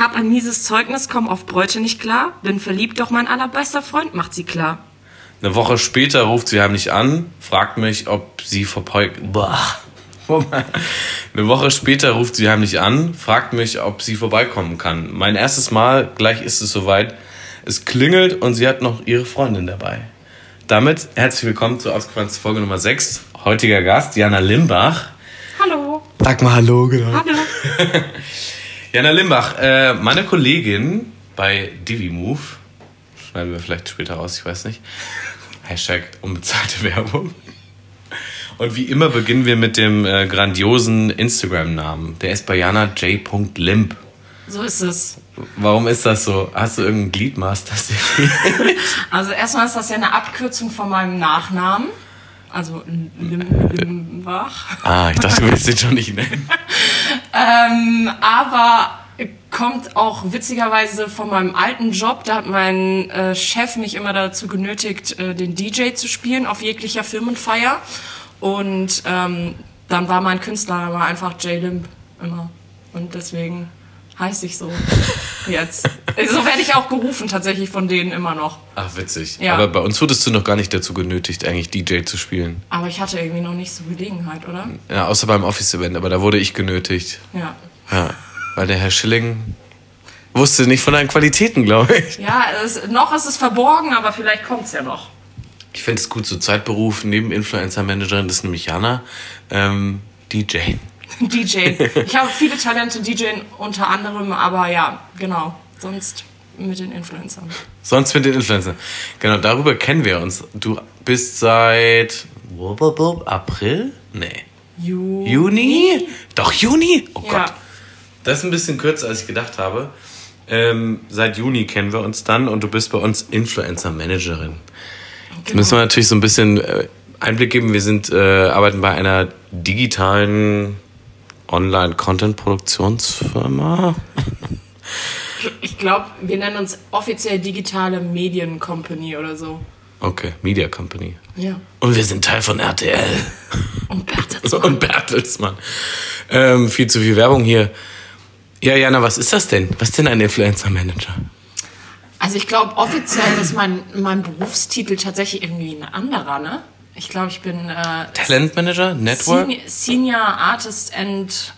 Hab ein mieses Zeugnis, komm auf Bräute nicht klar. Bin verliebt, doch mein allerbester Freund macht sie klar. Eine Woche später ruft sie heimlich an, fragt mich, ob sie vorbei... Boah. Eine Woche später ruft sie heimlich an, fragt mich, ob sie vorbeikommen kann. Mein erstes Mal, gleich ist es soweit. Es klingelt und sie hat noch ihre Freundin dabei. Damit herzlich willkommen zur Ausgefallenste Folge Nummer 6. Heutiger Gast, Jana Limbach. Hallo. Sag mal Hallo, genau. Hallo. Jana Limbach, äh, meine Kollegin bei DiviMove, schneiden wir vielleicht später raus, ich weiß nicht. Hashtag unbezahlte Werbung. Und wie immer beginnen wir mit dem äh, grandiosen Instagram-Namen. Der ist bei Jana J. Limp. So ist es. Warum ist das so? Hast du irgendein Gliedmaß, das dir fehlt? Also erstmal ist das ja eine Abkürzung von meinem Nachnamen. Also Lim Limbach. Ah, ich dachte, du willst den schon nicht nennen. Ähm, aber kommt auch witzigerweise von meinem alten Job. Da hat mein äh, Chef mich immer dazu genötigt, äh, den DJ zu spielen auf jeglicher Firmenfeier. Und ähm, dann war mein Künstlername einfach J Limp immer. Und deswegen heiße ich so jetzt. So werde ich auch gerufen tatsächlich von denen immer noch. Ach, witzig. Ja. Aber bei uns wurdest du noch gar nicht dazu genötigt, eigentlich DJ zu spielen. Aber ich hatte irgendwie noch nicht so Gelegenheit, oder? Ja, außer beim Office-Event, aber da wurde ich genötigt. Ja. Ja, weil der Herr Schilling wusste nicht von deinen Qualitäten, glaube ich. Ja, es, noch ist es verborgen, aber vielleicht kommt es ja noch. Ich finde es gut, so Zeitberuf neben Influencer-Managerin, das ist nämlich Jana, ähm, DJ. DJ. Ich habe viele Talente, DJ unter anderem, aber ja, genau. Sonst mit den Influencern. Sonst mit den Influencern. Genau, darüber kennen wir uns. Du bist seit April? Nee. Ju Juni? Doch, Juni? Oh Ja. Gott. Das ist ein bisschen kürzer, als ich gedacht habe. Ähm, seit Juni kennen wir uns dann und du bist bei uns Influencer-Managerin. Jetzt müssen wir natürlich so ein bisschen äh, Einblick geben. Wir sind, äh, arbeiten bei einer digitalen Online-Content-Produktionsfirma. Ich glaube, wir nennen uns offiziell digitale Medien Company oder so. Okay, Media Company. Ja. Und wir sind Teil von RTL. Und Bertelsmann. Und Bertelsmann. Ähm, viel zu viel Werbung hier. Ja, Jana, was ist das denn? Was ist denn ein Influencer-Manager? Also ich glaube, offiziell ist mein, mein Berufstitel tatsächlich irgendwie ein anderer, ne? Ich glaube, ich bin äh, Talentmanager? Network? Senior, Senior Artist and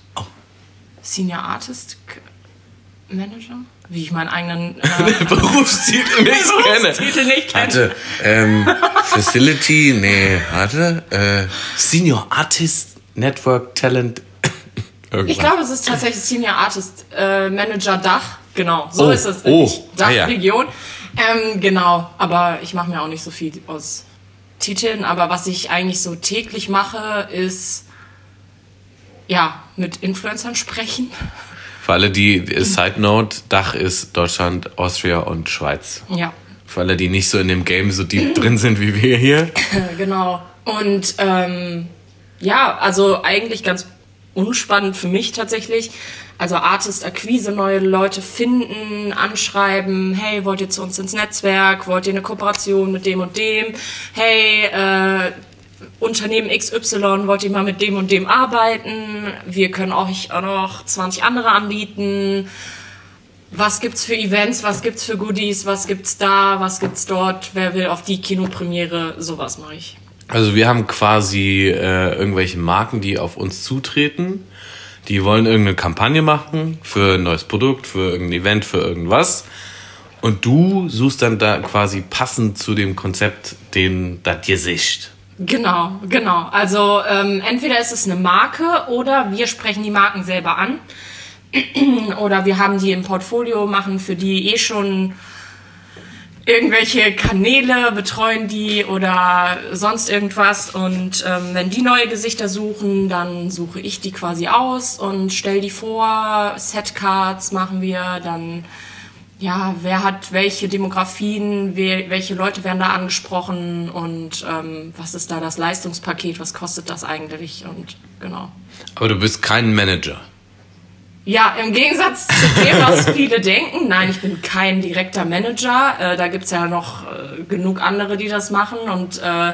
Senior Artist Manager? Wie ich meinen eigenen äh, Berufstitel nicht kenne. Berufstitel nicht kenne. Warte, ähm, Facility, nee, warte, äh, Senior Artist, Network, Talent, irgendwas. Ich glaube, es ist tatsächlich Senior Artist äh, Manager Dach. Genau, so Oh, ist es. oh, nämlich. ah ja. Dachregion. Ähm, genau, aber ich mache mir auch nicht so viel aus Titeln. Aber was ich eigentlich so täglich mache, ist ja mit Influencern sprechen. Für alle, die, Side Note, Dach ist Deutschland, Austria und Schweiz. Ja, Für alle, die nicht so in dem Game so deep drin sind wie wir hier. genau. Und ähm, ja, also eigentlich ganz unspannend für mich tatsächlich. Also Artist-Akquise, neue Leute finden, anschreiben, hey, wollt ihr zu uns ins Netzwerk, wollt ihr eine Kooperation mit dem und dem, hey, äh, Unternehmen XY, wollt ihr mal mit dem und dem arbeiten, wir können euch auch noch 20 andere anbieten, was gibt's für Events, was gibt's für Goodies, was gibt's da, was gibt's dort, wer will auf die Kinopremiere, sowas mache ich. Also wir haben quasi äh, irgendwelche Marken, die auf uns zutreten. Die wollen irgendeine Kampagne machen für ein neues Produkt, für irgendein Event, für irgendwas. Und du suchst dann da quasi passend zu dem Konzept den das Gesicht. Genau, genau. Also ähm, entweder ist es eine Marke oder wir sprechen die Marken selber an. oder wir haben die im Portfolio, machen für die eh schon irgendwelche Kanäle, betreuen die oder sonst irgendwas. Und ähm, wenn die neue Gesichter suchen, dann suche ich die quasi aus und stell die vor. Setcards machen wir, dann ja, wer hat welche Demografien, welche Leute werden da angesprochen und ähm, was ist da das Leistungspaket, was kostet das eigentlich und genau. Aber du bist kein Manager. Ja, im Gegensatz zu dem, was viele denken, nein, ich bin kein direkter Manager. Äh, da gibt's ja noch äh, genug andere, die das machen und äh,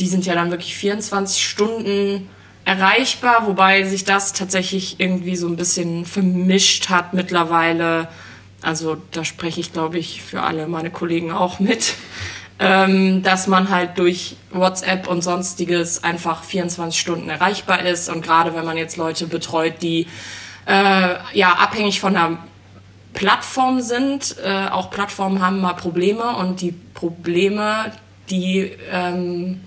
die sind ja dann wirklich 24 Stunden erreichbar, wobei sich das tatsächlich irgendwie so ein bisschen vermischt hat mittlerweile. Also da spreche ich, glaube ich, für alle meine Kollegen auch mit, ähm, dass man halt durch WhatsApp und sonstiges einfach 24 Stunden erreichbar ist. Und gerade wenn man jetzt Leute betreut, die äh, ja abhängig von der Plattform sind, äh, auch Plattformen haben mal Probleme und die Probleme, die ähm,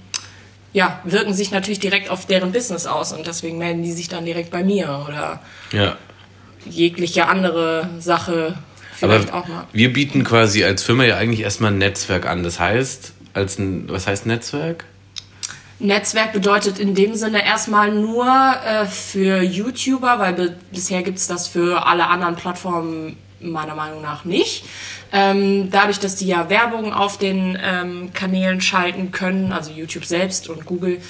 ja, wirken sich natürlich direkt auf deren Business aus und deswegen melden die sich dann direkt bei mir oder Ja. jegliche andere Sache vielleicht Aber auch mal. wir bieten quasi als Firma ja eigentlich erstmal ein Netzwerk an. Das heißt, als ein, was heißt Netzwerk? Netzwerk bedeutet in dem Sinne erstmal nur äh, für YouTuber, weil bisher gibt's das für alle anderen Plattformen meiner Meinung nach nicht. Ähm, dadurch, dass die ja Werbung auf den ähm, Kanälen schalten können, also YouTube selbst und Google,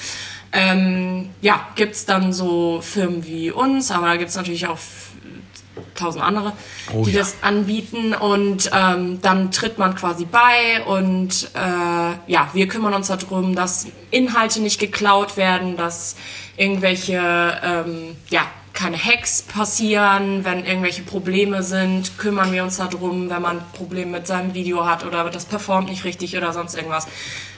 ähm, ja, gibt's dann so Firmen wie uns, aber da gibt's natürlich auch tausend andere, Oh die ja. das anbieten und ähm, dann tritt man quasi bei und äh, ja, wir kümmern uns darum, dass Inhalte nicht geklaut werden, dass irgendwelche ähm, ja keine Hacks passieren, wenn irgendwelche Probleme sind, kümmern wir uns darum, wenn man Probleme mit seinem Video hat oder das performt nicht richtig oder sonst irgendwas,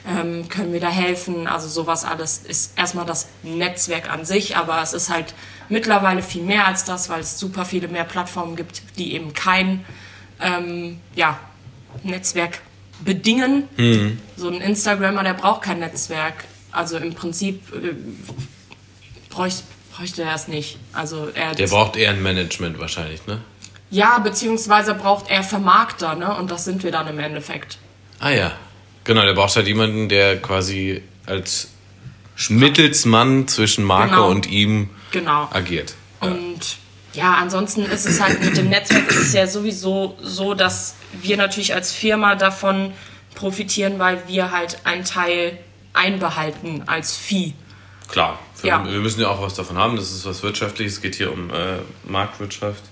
ähm, können wir da helfen. Also sowas alles ist erstmal das Netzwerk an sich, aber es ist halt mittlerweile viel mehr als das, weil es super viele mehr Plattformen gibt, die eben kein ähm, ja, Netzwerk bedingen. So ein Instagrammer, der braucht kein Netzwerk. Also im Prinzip äh, bräuchte, bräuchte er es nicht. Also er Der braucht eher ein Management wahrscheinlich, ne? ja, beziehungsweise braucht er Vermarkter, ne? Und das sind wir dann im Endeffekt. Ah ja. Genau, der braucht halt jemanden, der quasi als Mittelsmann zwischen Marke Genau. und ihm Genau. agiert. Und ja, ansonsten ist es halt mit dem Netzwerk ist es ja sowieso so, dass wir natürlich als Firma davon profitieren, weil wir halt einen Teil einbehalten als Vieh. Klar, wir, Ja. wir müssen ja auch was davon haben. Das ist was Wirtschaftliches. Es geht hier um äh, Marktwirtschaft.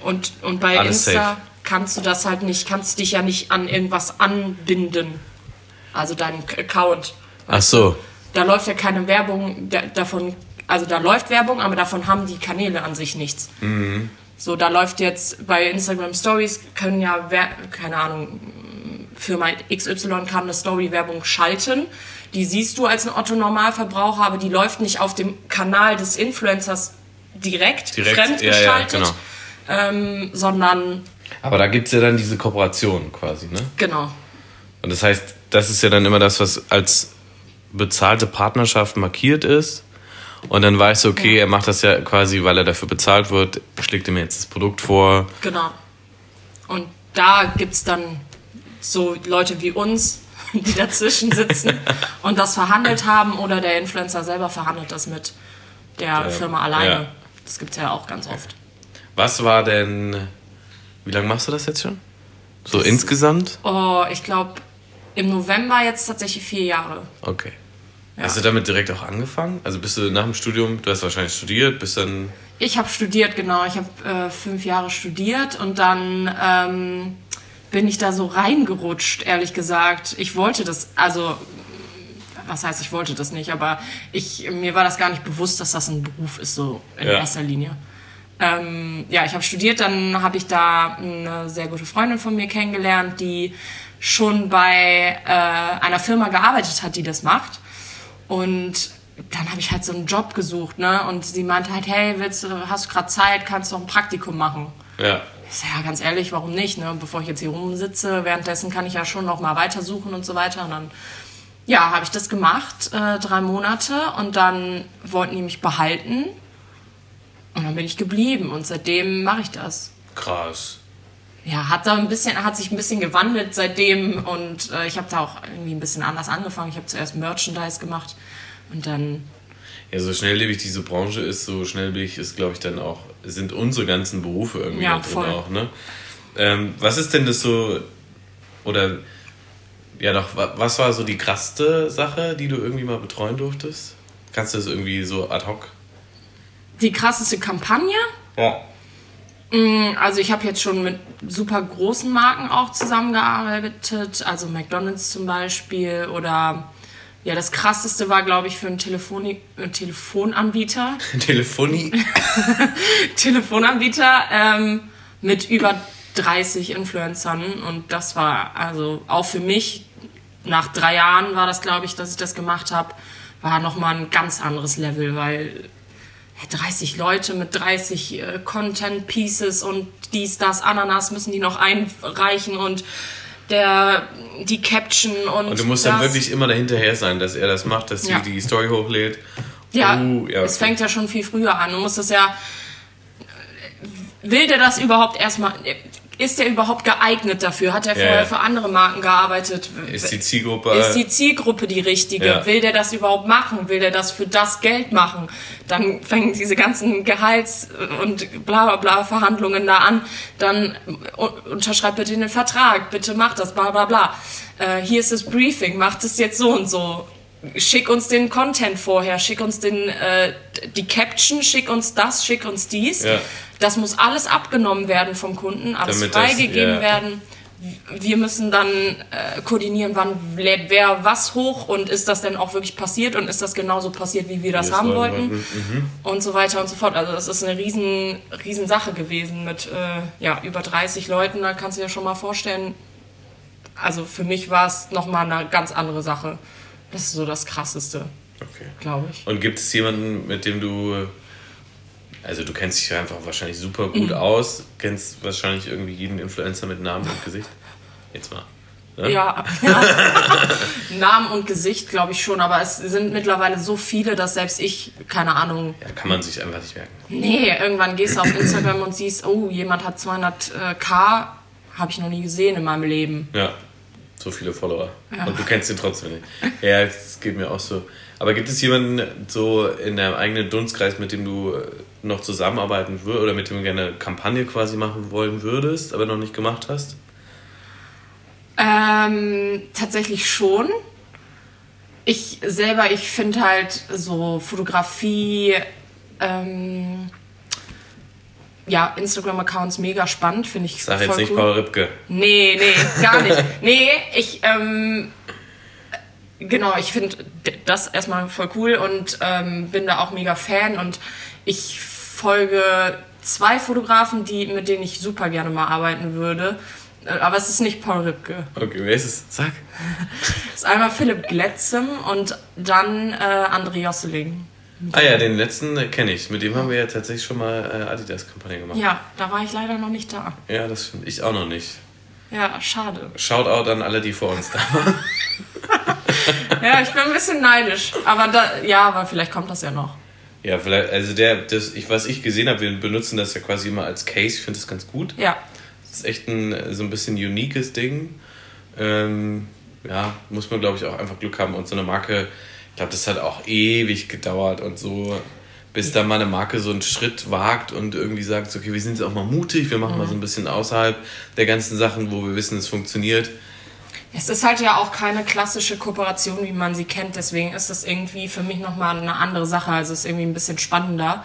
Und, und bei Alles Insta safe. kannst du das halt nicht, kannst dich ja nicht an irgendwas anbinden. Also deinen Account. Ach so. Da läuft ja keine Werbung da, davon, also da läuft Werbung, aber davon haben die Kanäle an sich nichts. So, da läuft jetzt bei Instagram Stories, können ja, keine Ahnung, Firma XY kann eine Story-Werbung schalten. Die siehst du als ein Otto-Normalverbraucher, aber die läuft nicht auf dem Kanal des Influencers direkt, Direkt, fremdgeschaltet, ja, ja, genau. ähm, sondern Aber da gibt es ja dann diese Kooperation quasi, ne? genau. Und das heißt, das ist ja dann immer das, was als bezahlte Partnerschaft markiert ist. Und dann weißt du, okay, Ja. er macht das ja quasi, weil er dafür bezahlt wird, schlägt er mir jetzt das Produkt vor. Genau. Und da gibt es dann so Leute wie uns, die dazwischen sitzen und das verhandelt haben oder der Influencer selber verhandelt das mit der Firma alleine. ja. Das gibt es ja auch ganz oft. Was war denn, wie lange machst du das jetzt schon? So insgesamt? Oh, ich glaube, im November jetzt tatsächlich vier Jahre. Okay. Hast du damit direkt auch angefangen? Also bist du nach dem Studium, du hast wahrscheinlich studiert, bist dann. Ich habe studiert, genau. Ich habe äh, fünf Jahre studiert und dann ähm, bin ich da so reingerutscht, ehrlich gesagt. Ich wollte das, also, was heißt, ich wollte das nicht, aber ich, mir war das gar nicht bewusst, dass das ein Beruf ist, so in Ja. erster Linie. Ähm, ja, ich habe studiert, dann habe ich da eine sehr gute Freundin von mir kennengelernt, die schon bei äh, einer Firma gearbeitet hat, die das macht. Und dann habe ich halt so einen Job gesucht, ne? Und sie meinte halt, hey, willst du, hast du gerade Zeit, kannst du noch ein Praktikum machen? Ja. Ich sag, ja, ganz ehrlich, warum nicht, ne? Bevor ich jetzt hier rumsitze, währenddessen kann ich ja schon noch mal weitersuchen und so weiter. Und dann, ja, habe ich das gemacht, äh, drei Monate. Und dann wollten die mich behalten. Und dann bin ich geblieben. Und seitdem mache ich das. Krass. Ja, hat da ein bisschen, hat sich ein bisschen gewandelt seitdem und äh, ich habe da auch irgendwie ein bisschen anders angefangen. Ich habe zuerst Merchandise gemacht und dann Ja, so schnelllebig diese Branche ist, so schnelllebig ist, glaube ich, dann auch, sind unsere ganzen Berufe irgendwie Ja, da drin voll. auch, ne? Ähm, was ist denn das so, oder, ja doch, wa- was war so die krasseste Sache, die du irgendwie mal betreuen durftest? Kannst du das irgendwie so ad hoc? die krasseste Kampagne. Ja. Mm, Also ich habe jetzt schon mit super großen Marken auch zusammengearbeitet, also McDonald's zum Beispiel oder Ja, das krasseste war, glaube ich, für einen Telefoni äh, Telefonanbieter. Telefonie. Telefonanbieter ähm, mit über 30 Influencern. Und das war also auch für mich, nach drei Jahren war das, glaube ich, dass ich das gemacht habe, war nochmal ein ganz anderes Level, weil 30 Leute mit 30 äh, Content Pieces und dies, das, Ananas müssen die noch einreichen und der, die Caption und. Und du musst das. dann wirklich immer dahinterher sein, dass er das macht, dass Ja. sie die Story hochlädt. Ja, Uh, ja, es okay. fängt ja schon viel früher an. Du musst das ja. Will der das überhaupt erstmal. Ist der überhaupt geeignet dafür? Hat er vorher ja. für andere Marken gearbeitet? Ist die Zielgruppe. Ist die Zielgruppe die richtige? Ja. Will der das überhaupt machen? Will der das für das Geld machen? Dann fängen diese ganzen Gehalts- und bla bla bla Verhandlungen da an. Dann unterschreibt bitte den Vertrag, bitte macht das, bla bla bla. Äh, hier ist das Briefing, macht es jetzt so und so. Schick uns den Content vorher, schick uns den, äh, die Caption, schick uns das, schick uns dies. Ja. Das muss alles abgenommen werden vom Kunden, alles Damit das- freigegeben ja. werden wir müssen dann äh, koordinieren, wann lädt wer was hoch und ist das denn auch wirklich passiert und ist das genauso passiert, wie wir das Wir haben wollten wollten. und so weiter und so fort. Also das ist eine riesen, riesen Sache gewesen mit äh, ja, über 30 Leuten, da kannst du dir schon mal vorstellen, also für mich war es nochmal eine ganz andere Sache. Das ist so das Krasseste, Okay. glaube ich. Und gibt es jemanden, mit dem du. Also, du kennst dich einfach wahrscheinlich super gut Mhm. aus, kennst wahrscheinlich irgendwie jeden Influencer mit Namen und Gesicht. Jetzt mal. Ja? Ja, ja. Namen und Gesicht glaube ich schon, aber es sind mittlerweile so viele, dass selbst ich, keine Ahnung, Ja, kann man sich einfach nicht merken. Nee, irgendwann gehst du auf Instagram und siehst, oh, jemand hat 200k, habe ich noch nie gesehen in meinem Leben. Ja, so viele Follower. Und du kennst ihn trotzdem nicht. Ja, es geht mir auch so. Aber gibt es jemanden so in deinem eigenen Dunstkreis, mit dem du äh, noch zusammenarbeiten würdest oder mit dem du gerne eine Kampagne quasi machen wollen würdest, aber noch nicht gemacht hast? Ähm, tatsächlich schon. Ich selber, ich finde halt so Fotografie, ähm, ja, Instagram-Accounts mega spannend, finde ich Sag voll jetzt nicht cool. Paul Ripke. Nee, nee, gar nicht. Nee, ich, ähm, genau, ich finde das erstmal voll cool und ähm, bin da auch mega Fan und ich folge zwei Fotografen, die, mit denen ich super gerne mal arbeiten würde. Äh, Aber es ist nicht Paul Ripke. Okay, wer ist es? Sag. Es ist einmal Philipp Gletzem und dann äh, André Josseling. Ah ja, den letzten äh, kenne ich. Mit dem haben wir ja tatsächlich schon mal äh, Adidas-Kampagne gemacht. Ja, da war ich leider noch nicht da. Ja, das stimmt. Ich auch noch nicht. Ja, schade. Shoutout an alle, die vor uns da waren. Ja, ich bin ein bisschen neidisch. Aber da, ja, aber vielleicht kommt das ja noch. Ja, vielleicht, also der, das, ich, was ich gesehen habe, wir benutzen das ja quasi immer als Case. Ich finde das ganz gut. Ja. Das ist echt ein so ein bisschen uniques Ding. Ähm, ja, muss man glaube ich auch einfach Glück haben und so eine Marke, ich glaube, das hat auch ewig gedauert und so, bis da mal eine Marke so einen Schritt wagt und irgendwie sagt, okay, wir sind jetzt auch mal mutig, wir machen mal so ein bisschen außerhalb der ganzen Sachen, wo wir wissen, es funktioniert. Es ist halt ja auch keine klassische Kooperation, wie man sie kennt. Deswegen ist das irgendwie für mich nochmal eine andere Sache. Also es ist irgendwie ein bisschen spannender,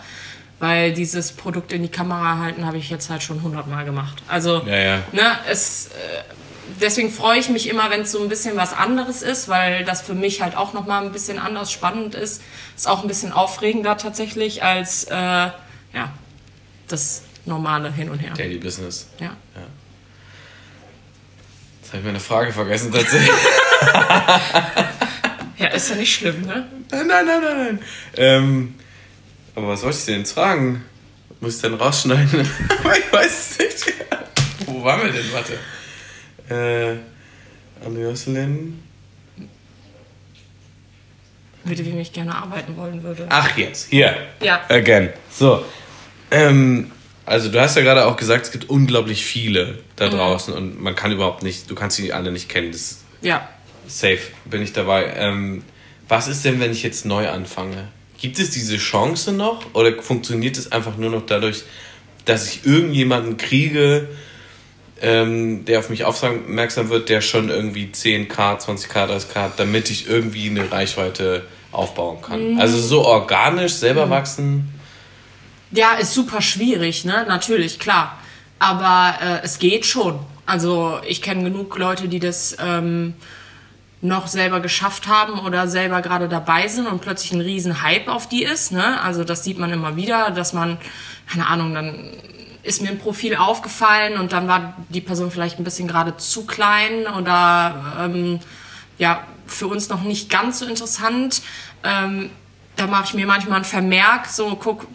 weil dieses Produkt in die Kamera halten habe ich jetzt halt schon hundertmal gemacht. Also Ja, ja. Ne, es, äh, deswegen freue ich mich immer, wenn es so ein bisschen was anderes ist, weil das für mich halt auch nochmal ein bisschen anders spannend ist. Ist auch ein bisschen aufregender tatsächlich als äh, ja, das normale Hin und Her. Daily Business. Ja. Jetzt habe ich meine Frage vergessen tatsächlich. ja, ist ja nicht schlimm, ne? nein, nein, nein, nein, nein. Ähm, aber was wollte ich denn jetzt fragen? Muss ich dann rausschneiden? ich weiß es nicht. Wo waren wir denn? Warte. Äh, Anne Jocelyn. Mit wem ich gerne arbeiten wollen würde. Ach, jetzt. Hier. Ja. Again. So. Ähm, also, du hast ja gerade auch gesagt, es gibt unglaublich viele da draußen und man kann überhaupt nicht, du kannst sie alle nicht kennen. Das Ja. Safe, bin ich dabei. Ähm, was ist denn, wenn ich jetzt neu anfange? Gibt es diese Chance noch oder funktioniert es einfach nur noch dadurch, dass ich irgendjemanden kriege, ähm, der auf mich aufmerksam wird, der schon irgendwie 10k, 20k, 30k hat, damit ich irgendwie eine Reichweite aufbauen kann? Also so organisch selber wachsen. Ja, ist super schwierig, ne? Natürlich, klar. Aber äh, es geht schon. Also ich kenne genug Leute, die das ähm, noch selber geschafft haben oder selber gerade dabei sind und plötzlich ein riesen Hype auf die ist. Ne? Also das sieht man immer wieder, dass man, keine Ahnung, dann ist mir ein Profil aufgefallen und dann war die Person vielleicht ein bisschen gerade zu klein oder ähm, ja, für uns noch nicht ganz so interessant. Ähm, da mache ich mir manchmal einen Vermerk, so guck,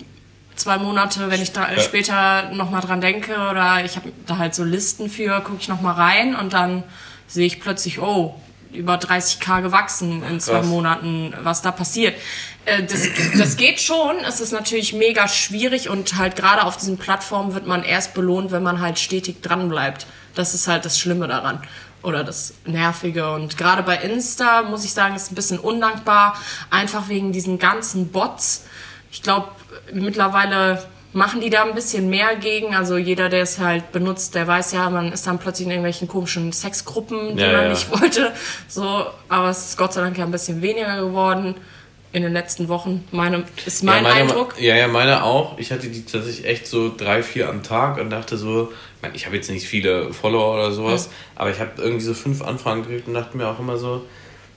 zwei Monate, wenn ich da ja. später nochmal dran denke oder ich habe da halt so Listen für, gucke ich nochmal rein und dann sehe ich plötzlich, oh, über 30k gewachsen in zwei Krass. Monaten, was da passiert. Äh, das, das geht schon. Es ist natürlich mega schwierig und halt gerade auf diesen Plattformen wird man erst belohnt, wenn man halt stetig dran bleibt. Das ist halt das Schlimme daran oder das Nervige. Und gerade bei Insta muss ich sagen, ist ein bisschen undankbar, einfach wegen diesen ganzen Bots. Ich glaube, mittlerweile machen die da ein bisschen mehr gegen. Also jeder, der es halt benutzt, der weiß ja, man ist dann plötzlich in irgendwelchen komischen Sexgruppen, die ja, man ja. nicht wollte. So, aber es ist Gott sei Dank ja ein bisschen weniger geworden in den letzten Wochen. Meine, ist mein ja, meine, Eindruck. Ja, ja, meine auch. Ich hatte die tatsächlich echt so drei, vier am Tag und dachte so, ich habe jetzt nicht viele Follower oder sowas, mhm. aber ich habe irgendwie so fünf Anfragen gekriegt und dachte mir auch immer so,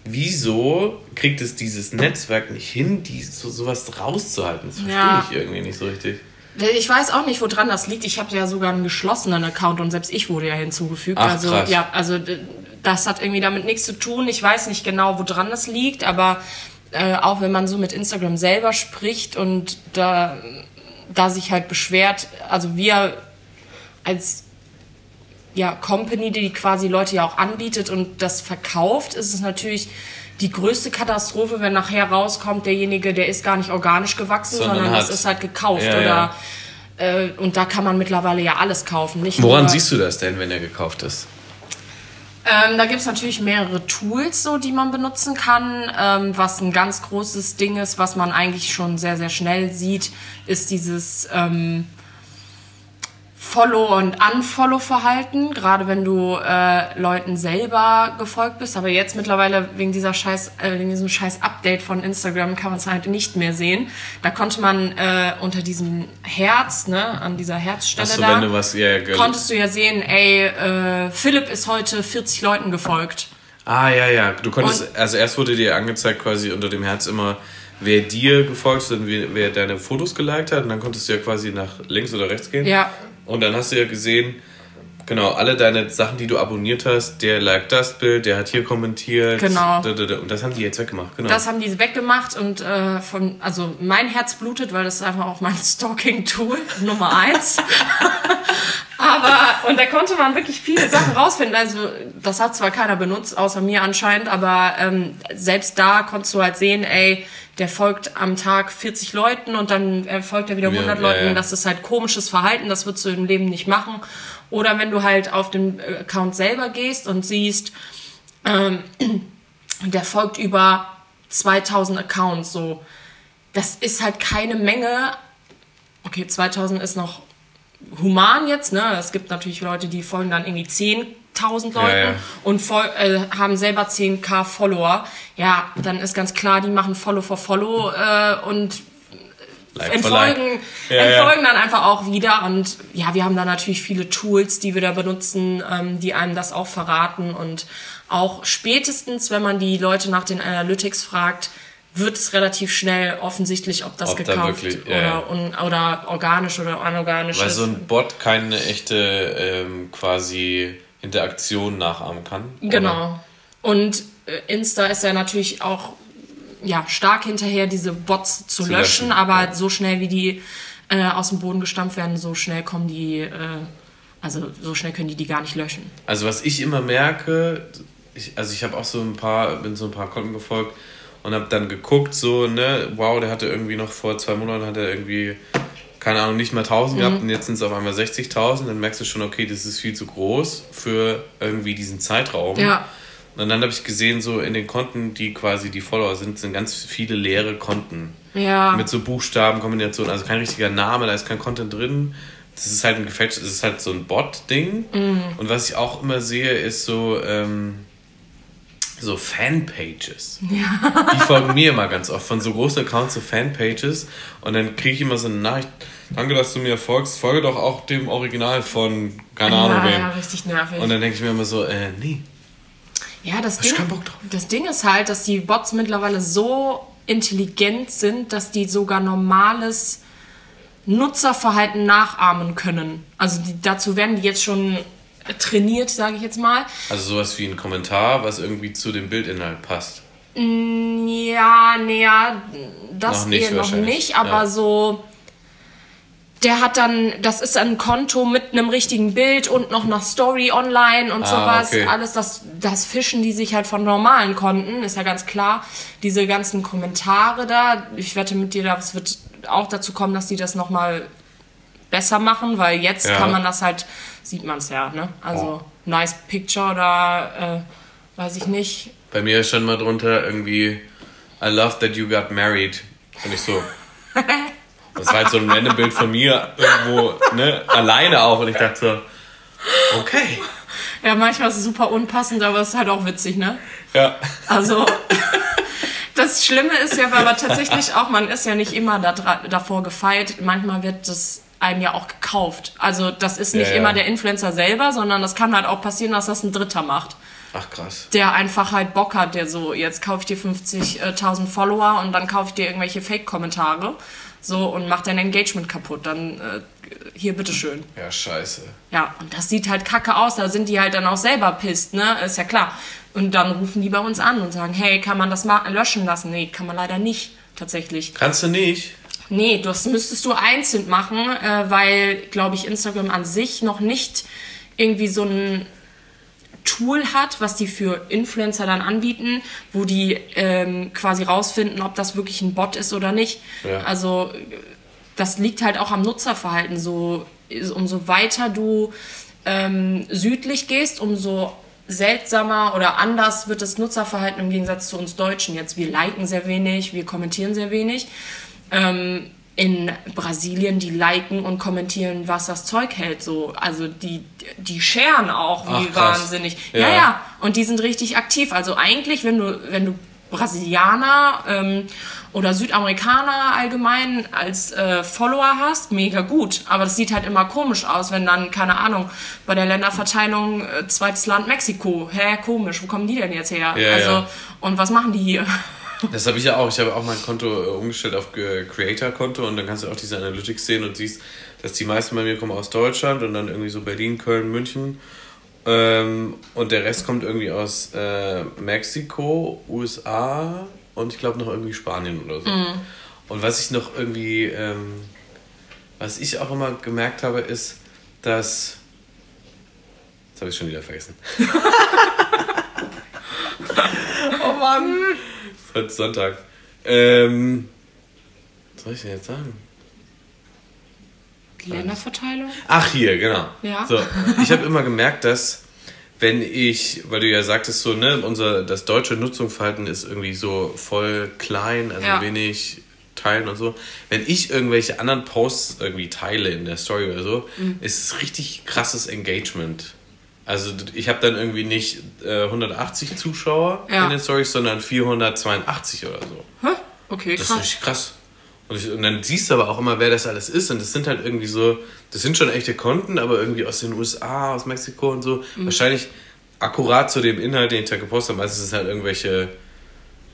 wieso kriegt es dieses Netzwerk nicht hin, die, so, sowas rauszuhalten? Das verstehe ja. ich irgendwie nicht so richtig. Ich weiß auch nicht, woran das liegt. Ich habe ja sogar einen geschlossenen Account und selbst ich wurde ja hinzugefügt. Ach, also krass. ja, also das hat irgendwie damit nichts zu tun. Ich weiß nicht genau, woran das liegt, aber äh, auch wenn man so mit Instagram selber spricht und da, da sich halt beschwert, also wir als ja, Company, die quasi Leute ja auch anbietet und das verkauft, ist es natürlich die größte Katastrophe, wenn nachher rauskommt, derjenige, der ist gar nicht organisch gewachsen, sondern, sondern das ist halt gekauft ja, oder ja. Äh, und da kann man mittlerweile ja alles kaufen. Nicht Woran nur, siehst du das denn, wenn er gekauft ist? Ähm, da gibt es natürlich mehrere Tools, so, die man benutzen kann. Ähm, was ein ganz großes Ding ist, was man eigentlich schon sehr, sehr schnell sieht, ist dieses ähm, Follow- und Unfollow-Verhalten, gerade wenn du äh, Leuten selber gefolgt bist. Aber jetzt mittlerweile wegen dieser scheiß, äh, wegen diesem scheiß Update von Instagram kann man es halt nicht mehr sehen. Da konnte man äh, unter diesem Herz, ne, an dieser Herzstelle so, da, was, ja, konntest du ja sehen, ey, äh, Philipp ist heute 40 Leuten gefolgt. Ah, ja, ja. Du konntest, und, also erst wurde dir angezeigt quasi unter dem Herz immer, wer dir gefolgt ist und wer deine Fotos geliked hat. Und dann konntest du ja quasi nach links oder rechts gehen. Ja. Und dann hast du ja gesehen, genau, alle deine Sachen, die du abonniert hast, der liked das Bild, der hat hier kommentiert. Genau. Und das haben die jetzt weggemacht, genau. Das haben die weggemacht und äh, von, also mein Herz blutet, weil das ist einfach auch mein Stalking-Tool Nummer eins. aber, und da konnte man wirklich viele Sachen rausfinden. Also, das hat zwar keiner benutzt, außer mir anscheinend, aber ähm, selbst da konntest du halt sehen, ey, der folgt am Tag 40 Leuten und dann folgt er wieder 100 ja, Leuten. Ja, ja. Das ist halt komisches Verhalten, das würdest du im Leben nicht machen. Oder wenn du halt auf den Account selber gehst und siehst, ähm, der folgt über 2000 Accounts, so. Das ist halt keine Menge. Okay, 2000 ist noch human jetzt, ne? Es gibt natürlich Leute, die folgen dann irgendwie 10 1000 Leuten ja, ja. und voll, äh, haben selber 10k Follower, ja, dann ist ganz klar, die machen Follow for Follow äh, und like entfolgen, ja, entfolgen dann einfach auch wieder. Und ja, wir haben da natürlich viele Tools, die wir da benutzen, ähm, die einem das auch verraten. Und auch spätestens, wenn man die Leute nach den Analytics fragt, wird es relativ schnell offensichtlich, ob das ob gekauft wirklich, oder, un, oder organisch oder anorganisch Weil ist. Weil so ein Bot keine echte ähm, quasi Interaktion nachahmen kann. Genau. Oder? Und äh, Insta ist ja natürlich auch ja, stark hinterher, diese Bots zu, zu löschen, löschen, aber ja. so schnell wie die äh, aus dem Boden gestampft werden, so schnell kommen die, äh, also so schnell können die die gar nicht löschen. Also was ich immer merke, ich, also ich habe auch so ein paar, bin so ein paar Konten gefolgt und habe dann geguckt, so, ne, wow, der hatte irgendwie noch vor zwei Monaten hat er irgendwie keine Ahnung, nicht mal 1000 mhm. gehabt und jetzt sind es auf einmal 60.000, dann merkst du schon, okay, das ist viel zu groß für irgendwie diesen Zeitraum. Ja. Und dann habe ich gesehen, so in den Konten, die quasi die Follower sind, sind ganz viele leere Konten. Ja. Mit so Buchstabenkombinationen, also kein richtiger Name, da ist kein Content drin. Das ist halt ein gefälschtes, das ist halt so ein Bot-Ding. Mhm. Und was ich auch immer sehe, ist so, ähm, so Fanpages. Ja. Die folgen mir immer ganz oft von so großen Accounts so Fanpages und dann kriege ich immer so eine Nachricht, danke, dass du mir folgst, folge doch auch dem Original von, keine Ahnung ja, wem. Ja, richtig nervig. Und dann denke ich mir immer so, äh, nee. Ja, das Ding, das Ding ist halt, dass die Bots mittlerweile so intelligent sind, dass die sogar normales Nutzerverhalten nachahmen können. Also die, dazu werden die jetzt schon trainiert, sage ich jetzt mal. Also sowas wie ein Kommentar, was irgendwie zu dem Bildinhalt passt. Mm, Ja, naja, das Noch nicht eher noch nicht, aber ja. so. Der hat dann, das ist ein Konto mit einem richtigen Bild und noch einer Story online und Ah, sowas. okay. Alles, das, das fischen die sich halt von normalen Konten, ist ja ganz klar. Diese ganzen Kommentare da, ich wette mit dir, das wird auch dazu kommen, dass die das nochmal besser machen, weil jetzt Ja. kann man das halt, sieht man es ja, ne? Also, nice picture oder, äh, weiß ich nicht, Bei mir ist schon mal drunter irgendwie I love that you got married. Und ich so. Das war halt so ein random Bild von mir irgendwo, ne, alleine auch. Und ich dachte so, okay. Ja, manchmal ist es super unpassend, aber es ist halt auch witzig, ne? Ja. Also, das Schlimme ist ja aber tatsächlich auch, man ist ja nicht immer da, davor gefeit. Manchmal wird das einem ja auch gekauft. Also, das ist nicht Ja, ja. immer der Influencer selber, sondern das kann halt auch passieren, dass das ein Dritter macht. Ach krass. Der einfach halt Bock hat, der so, jetzt kaufe ich dir 50.000 Follower und dann kaufe ich dir irgendwelche Fake-Kommentare. So, und macht dein Engagement kaputt. Dann, äh, hier, bitteschön. Ja, scheiße. Ja, und das sieht halt kacke aus. Da sind die halt dann auch selber pisst, ne? Ist ja klar. Und dann rufen die bei uns an und sagen, hey, kann man das mal löschen lassen? Nee, kann man leider nicht, tatsächlich. Kannst du nicht? Nee, das müsstest du einzeln machen, äh, weil, glaube ich, Instagram an sich noch nicht irgendwie so ein Tool hat, was die für Influencer dann anbieten, wo die ähm, quasi rausfinden, ob das wirklich ein Bot ist oder nicht. Ja. Also das liegt halt auch am Nutzerverhalten. So, umso weiter du ähm, südlich gehst, umso seltsamer oder anders wird das Nutzerverhalten im Gegensatz zu uns Deutschen. Jetzt, wir liken sehr wenig, wir kommentieren sehr wenig. Ähm, in Brasilien, die liken und kommentieren, was das Zeug hält. So, also die, die scheren auch wie Ach, wahnsinnig. Ja. Ja. ja, Und die sind richtig aktiv. Also eigentlich, wenn du, wenn du Brasilianer ähm, oder Südamerikaner allgemein als äh, Follower hast, mega gut. Aber das sieht halt immer komisch aus, wenn dann, keine Ahnung, bei der Länderverteilung äh, zweites Land Mexiko. Hä, komisch, wo kommen die denn jetzt her? Ja, also, ja. und was machen die hier? Das habe ich ja auch. Ich habe auch mein Konto äh, umgestellt auf äh, Creator-Konto und dann kannst du auch diese Analytics sehen und siehst, dass die meisten bei mir kommen aus Deutschland und dann irgendwie so Berlin, Köln, München. Ähm, und der Rest kommt irgendwie aus äh, Mexiko, USA und ich glaube noch irgendwie Spanien oder so. Und was ich noch irgendwie, ähm, was ich auch immer gemerkt habe, ist, dass. Jetzt habe ich schon wieder vergessen. oh Mann! Heute ist Sonntag. Ähm, was soll ich denn jetzt sagen? Die Länderverteilung? Ach, hier, genau. Ja. So, ich habe immer gemerkt, dass wenn ich, weil du ja sagtest so, ne, unser, das deutsche Nutzungsverhalten ist irgendwie so voll klein, also Ja. wenig teilen und so. Wenn ich irgendwelche anderen Posts irgendwie teile in der Story oder so, Mhm. ist es richtig krasses Engagement. Also ich habe dann irgendwie nicht äh, 180 Zuschauer Ja. in den Stories, sondern 482 oder so. Hä? Okay, Das ist krass. richtig krass. Und, ich, und dann siehst du aber auch immer, wer das alles ist. Und das sind halt irgendwie so, das sind schon echte Konten, aber irgendwie aus den USA, aus Mexiko und so. Mhm. Wahrscheinlich akkurat zu dem Inhalt, den ich da gepostet habe. Meistens sind halt irgendwelche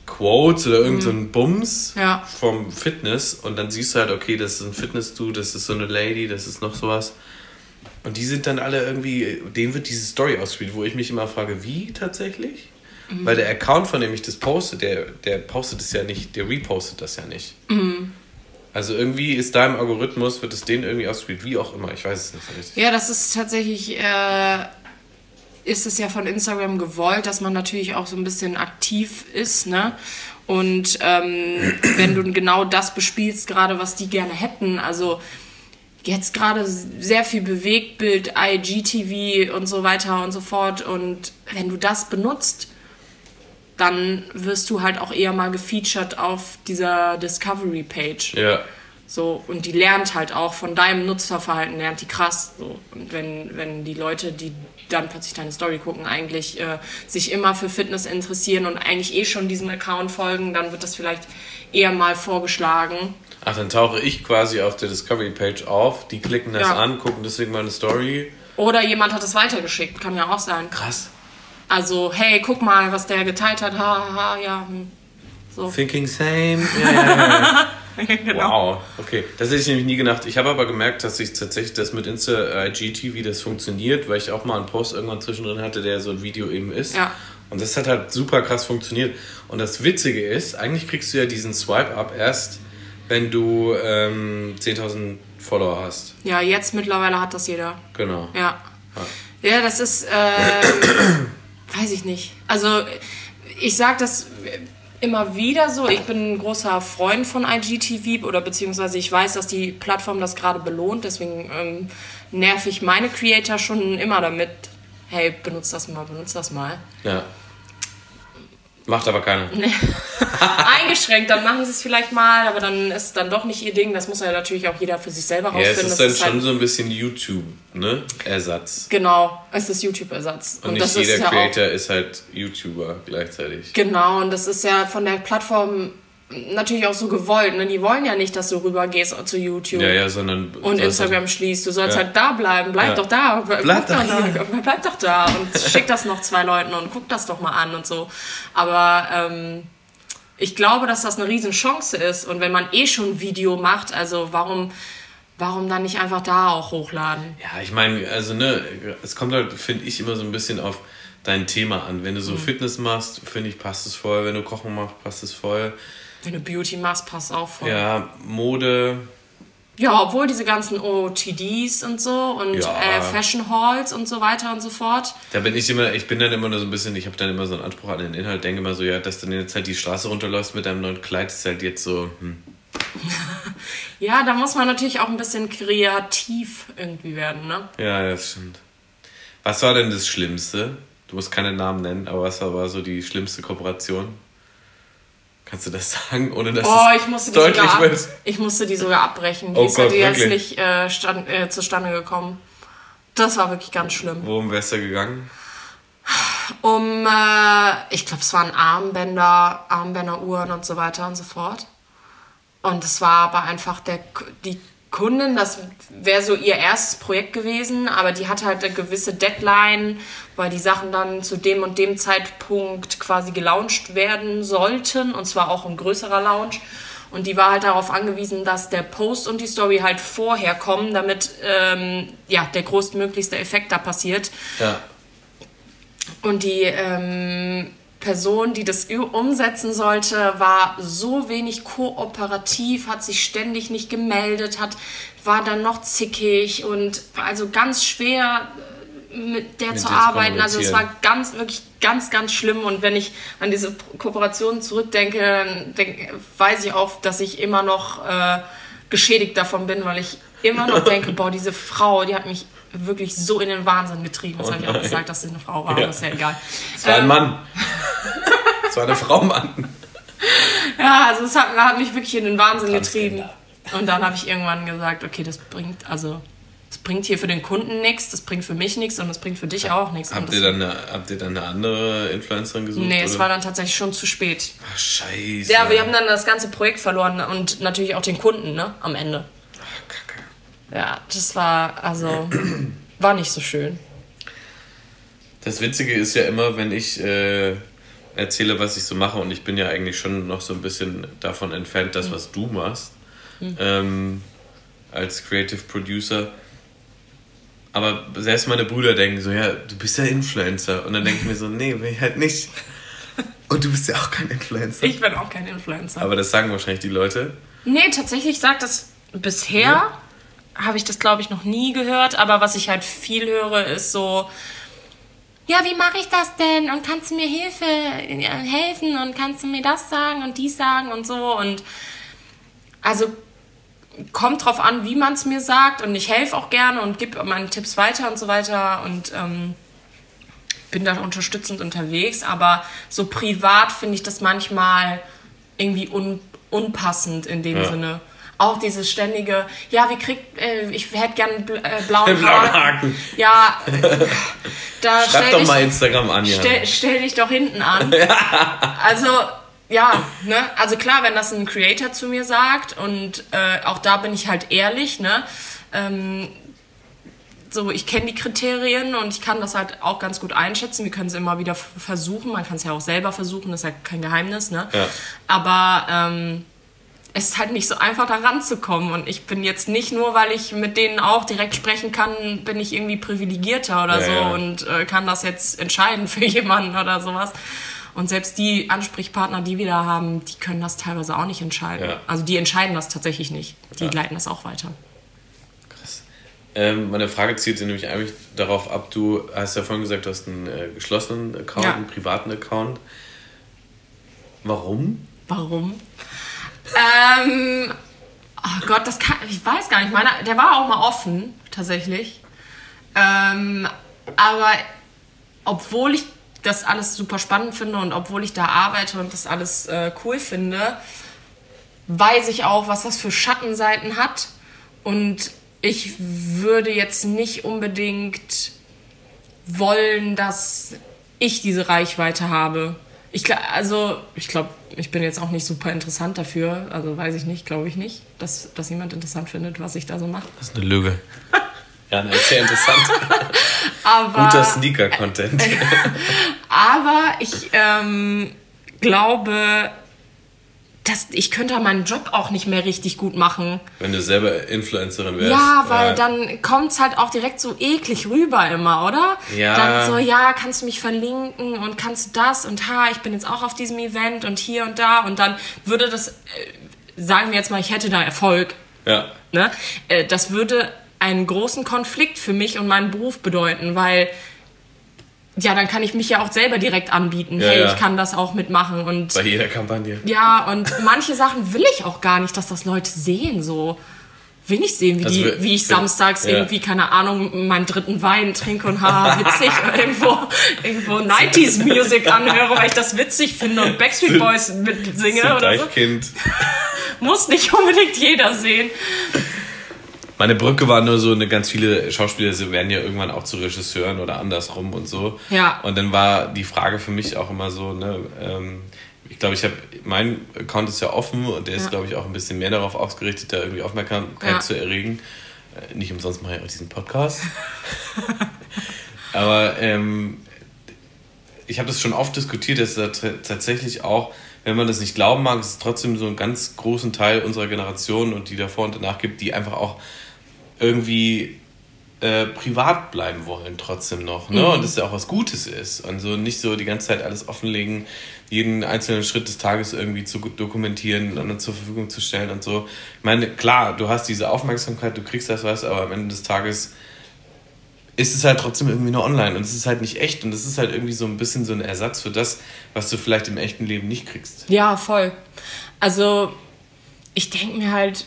Quotes oder irgend so ein Bums Mhm. Ja. vom Fitness. Und dann siehst du halt, okay, das ist ein Fitness-Dude, das ist so eine Lady, das ist noch sowas. Und die sind dann alle irgendwie, denen wird diese Story ausgespielt, wo ich mich immer frage, wie tatsächlich? Mhm. Weil der Account, von dem ich das poste, der, der postet es ja nicht, der repostet das ja nicht. Mhm. Also irgendwie ist da im Algorithmus, wird es denen irgendwie ausgespielt, wie auch immer, ich weiß es nicht richtig. Ja, das ist tatsächlich, äh, ist es ja von Instagram gewollt, dass man natürlich auch so ein bisschen aktiv ist, ne? Und ähm, wenn du genau das bespielst, gerade was die gerne hätten, also jetzt gerade sehr viel Bewegtbild, IGTV und so weiter und so fort. Und wenn du das benutzt, dann wirst du halt auch eher mal gefeatured auf dieser Discovery-Page. Ja, So, und die lernt halt auch von deinem Nutzerverhalten, lernt die krass. So. Und wenn, wenn die Leute, die dann plötzlich deine Story gucken, eigentlich äh, sich immer für Fitness interessieren und eigentlich eh schon diesem Account folgen, dann wird das vielleicht eher mal vorgeschlagen. ach, dann tauche ich quasi auf der Discovery-Page auf, die klicken das Ja. an, gucken deswegen meine Story. Oder jemand hat es weitergeschickt, kann ja auch sein. Krass. Also, hey, guck mal, was der geteilt hat. Ha, ha, ha, ja. hm. So. Thinking same. Ja, ja. Wow, okay. Das hätte ich nämlich nie gedacht. Ich habe aber gemerkt, dass ich tatsächlich das mit Insta IGTV das funktioniert, weil ich auch mal einen Post irgendwann zwischendrin hatte, der so ein Video eben ist. Ja. Und das hat halt super krass funktioniert. Und das Witzige ist, eigentlich kriegst du ja diesen Swipe-Up erst, wenn du ähm, 10.000 Follower hast. Ja, jetzt mittlerweile hat das jeder. Genau. Ja. Ja, das ist, ähm, weiß ich nicht. Also, ich sag das immer wieder so. Ich bin ein großer Freund von IGTV oder beziehungsweise ich weiß, dass die Plattform das gerade belohnt. Deswegen ähm, nerv ich meine Creator schon immer damit. Hey, benutzt das mal, benutzt das mal. Ja. Macht aber keiner. Eingeschränkt, dann machen sie es vielleicht mal, aber dann ist dann doch nicht ihr Ding. Das muss ja natürlich auch jeder für sich selber Ja, es rausfinden. ist dann schon halt- so ein bisschen YouTube, ne? Genau, es ist YouTube-Ersatz. Und, das nicht ist jeder ja auch Creator ist halt YouTuber gleichzeitig. Genau, und das ist ja von der Plattform natürlich auch so gewollt. Ne? Die wollen ja nicht, dass du rübergehst zu YouTube Ja, ja, sondern. und Instagram schließt. Du sollst Ja. halt da bleiben. Bleib Ja. doch da. Bleib, doch da. Bleib doch da und schick das noch zwei Leuten und guck das doch mal an und so. Aber ähm, ich glaube, dass das eine riesen Chance ist. Und wenn man eh schon ein Video macht, also warum, warum dann nicht einfach da auch hochladen? Ja, ich meine, also ne, es kommt halt, finde ich, immer so ein bisschen auf dein Thema an. Wenn du Mhm. so Fitness machst, finde ich, passt es voll. Wenn du Kochen machst, passt es voll. Wenn du Beauty machst, passt auch voll. Ja, Mode, Ja, obwohl diese ganzen OTDs und so und Ja. äh, Fashion Halls und so weiter und so fort. da bin ich immer, ich bin dann immer nur so ein bisschen, ich habe dann immer so einen Anspruch an den Inhalt, denke immer so, ja, dass du dann jetzt halt die Straße runterläufst mit deinem neuen Kleid, ist halt jetzt so, hm. Ja, da muss man natürlich auch ein bisschen kreativ irgendwie werden, ne? Ja, das stimmt. Was war denn das Schlimmste? Du musst keine Namen nennen, aber was war so die schlimmste Kooperation? Kannst du das sagen, ohne dass Oh, es ich musste die, deutlich sogar wird? ich musste die sogar abbrechen. Die Oh ist Gott, ja jetzt wirklich? nicht äh, stand, äh, zustande gekommen. Das war wirklich ganz schlimm. Worum wär's da gegangen? Um, äh, ich glaube, es waren Armbänder, Armbänder, Uhren und so weiter und so fort. Und es war aber einfach der, die Kundin, das wäre so ihr erstes Projekt gewesen, aber die hatte halt eine gewisse Deadline, weil die Sachen dann zu dem und dem Zeitpunkt quasi gelauncht werden sollten, und zwar auch ein größerer Launch. Und die war halt darauf angewiesen, dass der Post und die Story halt vorher kommen, damit ähm, ja, der größtmöglichste Effekt da passiert. Ja. Und die ähm, Person, die das umsetzen sollte, war so wenig kooperativ, hat sich ständig nicht gemeldet, hat, war dann noch zickig und war also ganz schwer äh, mit der Mit zu arbeiten. Also es war ganz, wirklich ganz, ganz schlimm. Und wenn ich an diese Kooperation zurückdenke, dann denk, weiß ich auch, dass ich immer noch äh, geschädigt davon bin, weil ich immer noch denke, boah, diese Frau, die hat mich wirklich so in den Wahnsinn getrieben. Das Oh habe ich auch gesagt, dass sie eine Frau war, Ja. aber ist ja egal. Es war ein Ähm, Mann. Es war eine Frau, Mann. Ja, also es hat, hat mich wirklich in den Wahnsinn getrieben. Und dann habe ich irgendwann gesagt, okay, das bringt, also das bringt hier für den Kunden nichts, das bringt für mich nichts und das bringt für dich auch nichts. Habt das- ihr, dann eine, habt ihr dann eine andere Influencerin gesucht? Nee, es oder? war dann tatsächlich schon zu spät. Ach, scheiße. Ja, wir haben dann das ganze Projekt verloren und natürlich auch den Kunden, ne, am Ende. Ja, das war, also, war nicht so schön. Das Witzige ist ja immer, wenn ich äh, erzähle, was ich so mache, und ich bin ja eigentlich schon noch so ein bisschen davon entfernt, das, was du machst, ähm, als Creative Producer. Aber selbst meine Brüder denken so, ja, du bist ja Influencer. Und dann denke ich mir so, nee, bin ich halt nicht. Und du bist ja auch kein Influencer. Ich bin auch kein Influencer. Aber das sagen wahrscheinlich die Leute. Nee, tatsächlich sagt das bisher, habe ich das glaube ich noch nie gehört, aber was ich halt viel höre, ist so, ja, wie mache ich das denn? Und kannst du mir Hilfe helfen und kannst du mir das sagen und dies sagen und so und also kommt drauf an, wie man es mir sagt und ich helfe auch gerne und gebe meine Tipps weiter und so weiter und ähm, bin da unterstützend unterwegs, aber so privat finde ich das manchmal irgendwie un, unpassend in dem Ja. Sinne. Auch dieses ständige, ja, wie kriegt, äh, ich hätte gern bl äh, blauen, Blauen Haken. Ja, da Schreib stell doch dich, mal Instagram an, ja. stell, stell dich doch hinten an. Also, ja, ne? Also klar, wenn das ein Creator zu mir sagt und äh, auch da bin ich halt ehrlich, ne? Ähm, so, ich kenne die Kriterien und ich kann das halt auch ganz gut einschätzen. Wir können es immer wieder versuchen. Man kann es ja auch selber versuchen, das ist ja kein Geheimnis. Ne? Ja. Aber ähm, es ist halt nicht so einfach, da ranzukommen. Und ich bin jetzt nicht nur, weil ich mit denen auch direkt sprechen kann, bin ich irgendwie privilegierter oder ja, so ja. und äh, kann das jetzt entscheiden für jemanden oder sowas. Und selbst die Ansprechpartner, die wir da haben, die können das teilweise auch nicht entscheiden. Ja. Also die entscheiden das tatsächlich nicht. Die leiten das auch weiter. Krass. Ähm, meine Frage zielt sich nämlich eigentlich darauf ab, du hast ja vorhin gesagt, du hast einen äh, geschlossenen Account, einen privaten Account. Warum? Warum? Ähm, oh Gott, das kann, ich weiß gar nicht. Meiner, der war auch mal offen, tatsächlich. Ähm, aber obwohl ich das alles super spannend finde und obwohl ich da arbeite und das alles äh, cool finde, weiß ich auch, was das für Schattenseiten hat. Und ich würde jetzt nicht unbedingt wollen, dass ich diese Reichweite habe. Ich, also, ich glaube, ich bin jetzt auch nicht super interessant dafür. Also weiß ich nicht, glaube ich nicht, dass, dass jemand interessant findet, was ich da so mache. Das ist eine Lüge. Ja, das ist sehr interessant. aber, Guter Sneaker-Content. aber ich ähm, glaube, dass ich könnte meinen Job auch nicht mehr richtig gut machen. Wenn du selber Influencerin wärst. Ja, weil ja. dann kommt es halt auch direkt so eklig rüber immer, oder? Ja. Dann so, ja, kannst du mich verlinken und kannst du das und ha, ich bin jetzt auch auf diesem Event und hier und da und dann würde das, äh, sagen wir jetzt mal, ich hätte da Erfolg. Ja. Ne? Äh, das würde einen großen Konflikt für mich und meinen Beruf bedeuten, weil ja, dann kann ich mich ja auch selber direkt anbieten. Ja, hey, ja. ich kann das auch mitmachen und bei jeder Kampagne. Ja, und manche Sachen will ich auch gar nicht, dass das Leute sehen so. Will nicht sehen, wie, also, die, wie ich samstags ja. irgendwie, keine Ahnung, meinen dritten Wein trinke und ha, witzig, irgendwo, irgendwo 90s Music anhöre, weil ich das witzig finde und Backstreet Boys mitsinge oder so. Kind. Muss nicht unbedingt jeder sehen. Meine Brücke war nur so, eine ganz viele Schauspieler sie werden ja irgendwann auch zu Regisseuren oder andersrum und so. Ja. Und dann war die Frage für mich auch immer so, ne, ähm, ich glaube, ich habe, mein Account ist ja offen und der ist, ja. glaube ich, auch ein bisschen mehr darauf ausgerichtet, da irgendwie Aufmerksamkeit ja. zu erregen. Äh, nicht umsonst mache ich auch diesen Podcast. Aber ähm, ich habe das schon oft diskutiert, dass da tatsächlich auch, wenn man das nicht glauben mag, es trotzdem so einen ganz großen Teil unserer Generation und die davor und danach gibt, die einfach auch irgendwie äh, privat bleiben wollen trotzdem noch. Ne? Mhm. Und das ja auch was Gutes ist. Und so nicht so die ganze Zeit alles offenlegen, jeden einzelnen Schritt des Tages irgendwie zu dokumentieren und dann zur Verfügung zu stellen und so. Ich meine, klar, du hast diese Aufmerksamkeit, du kriegst das was, aber am Ende des Tages ist es halt trotzdem irgendwie nur online und es ist halt nicht echt und es ist halt irgendwie so ein bisschen so ein Ersatz für das, was du vielleicht im echten Leben nicht kriegst. Ja, voll. Also ich denke mir halt,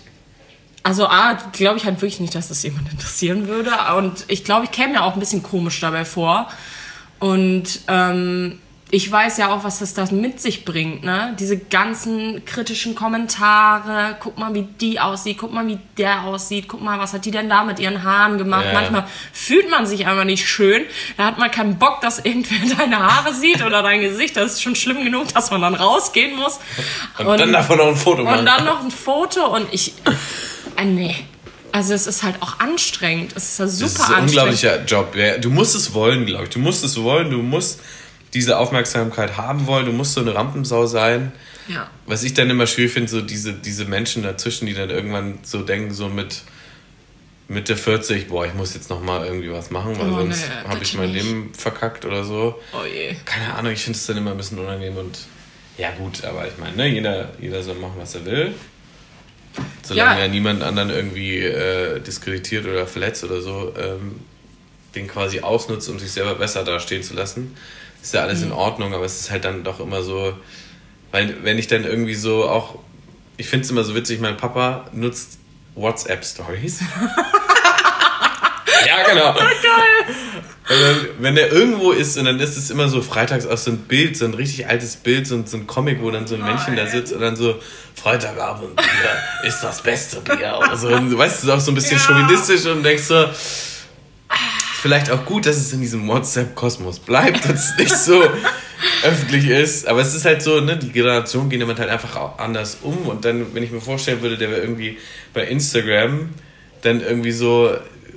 also A, glaube ich halt wirklich nicht, dass das jemand interessieren würde. Und ich glaube, ich käme mir auch ein bisschen komisch dabei vor. Und ähm, ich weiß ja auch, was das, das mit sich bringt, ne? Diese ganzen kritischen Kommentare, guck mal, wie die aussieht, guck mal, wie der aussieht, guck mal, was hat die denn da mit ihren Haaren gemacht? Ja. Manchmal fühlt man sich einfach nicht schön. Da hat man keinen Bock, dass irgendwer deine Haare sieht oder dein Gesicht. Das ist schon schlimm genug, dass man dann rausgehen muss. Und, und dann davon noch ein Foto machen. Und dann noch ein Foto und ich äh, nee. Also es ist halt auch anstrengend. Es ist ja super anstrengend. Das ist ein unglaublicher Job. Du musst es wollen, glaube ich. Du musst es wollen. Du musst diese Aufmerksamkeit haben wollen. Du musst so eine Rampensau sein. Ja. Was ich dann immer schwierig finde, so diese, diese Menschen dazwischen, die dann irgendwann so denken, so mit Mitte 40, boah, ich muss jetzt noch mal irgendwie was machen, weil oh, sonst nee, habe ich mein nicht. Leben verkackt oder so. Oh je. Keine Ahnung, ich finde es dann immer ein bisschen unangenehm und ja gut, aber ich meine, ne, jeder, jeder soll machen, was er will. Solange ja. er niemand anderen irgendwie äh, diskreditiert oder verletzt oder so, ähm, den quasi ausnutzt, um sich selber besser dastehen zu lassen, ist ja alles mhm. in Ordnung, aber es ist halt dann doch immer so, weil wenn ich dann irgendwie so auch, ich finde es immer so witzig, mein Papa nutzt WhatsApp-Stories. ja, genau. Geil. Dann, wenn der irgendwo ist und dann ist es immer so freitags aus so ein Bild, so ein richtig altes Bild, so, so ein Comic, wo dann so ein Männchen da sitzt und dann so Freitagabend Bier ist das beste Bier oder so. Und, weißt du, ist auch so ein bisschen ja. chauvinistisch und denkst so, vielleicht auch gut, dass es in diesem WhatsApp-Kosmos bleibt und es nicht so öffentlich ist. Aber es ist halt so, ne, die Generation geht damit halt einfach auch anders um. Und dann, wenn ich mir vorstellen würde, der wäre irgendwie bei Instagram dann irgendwie so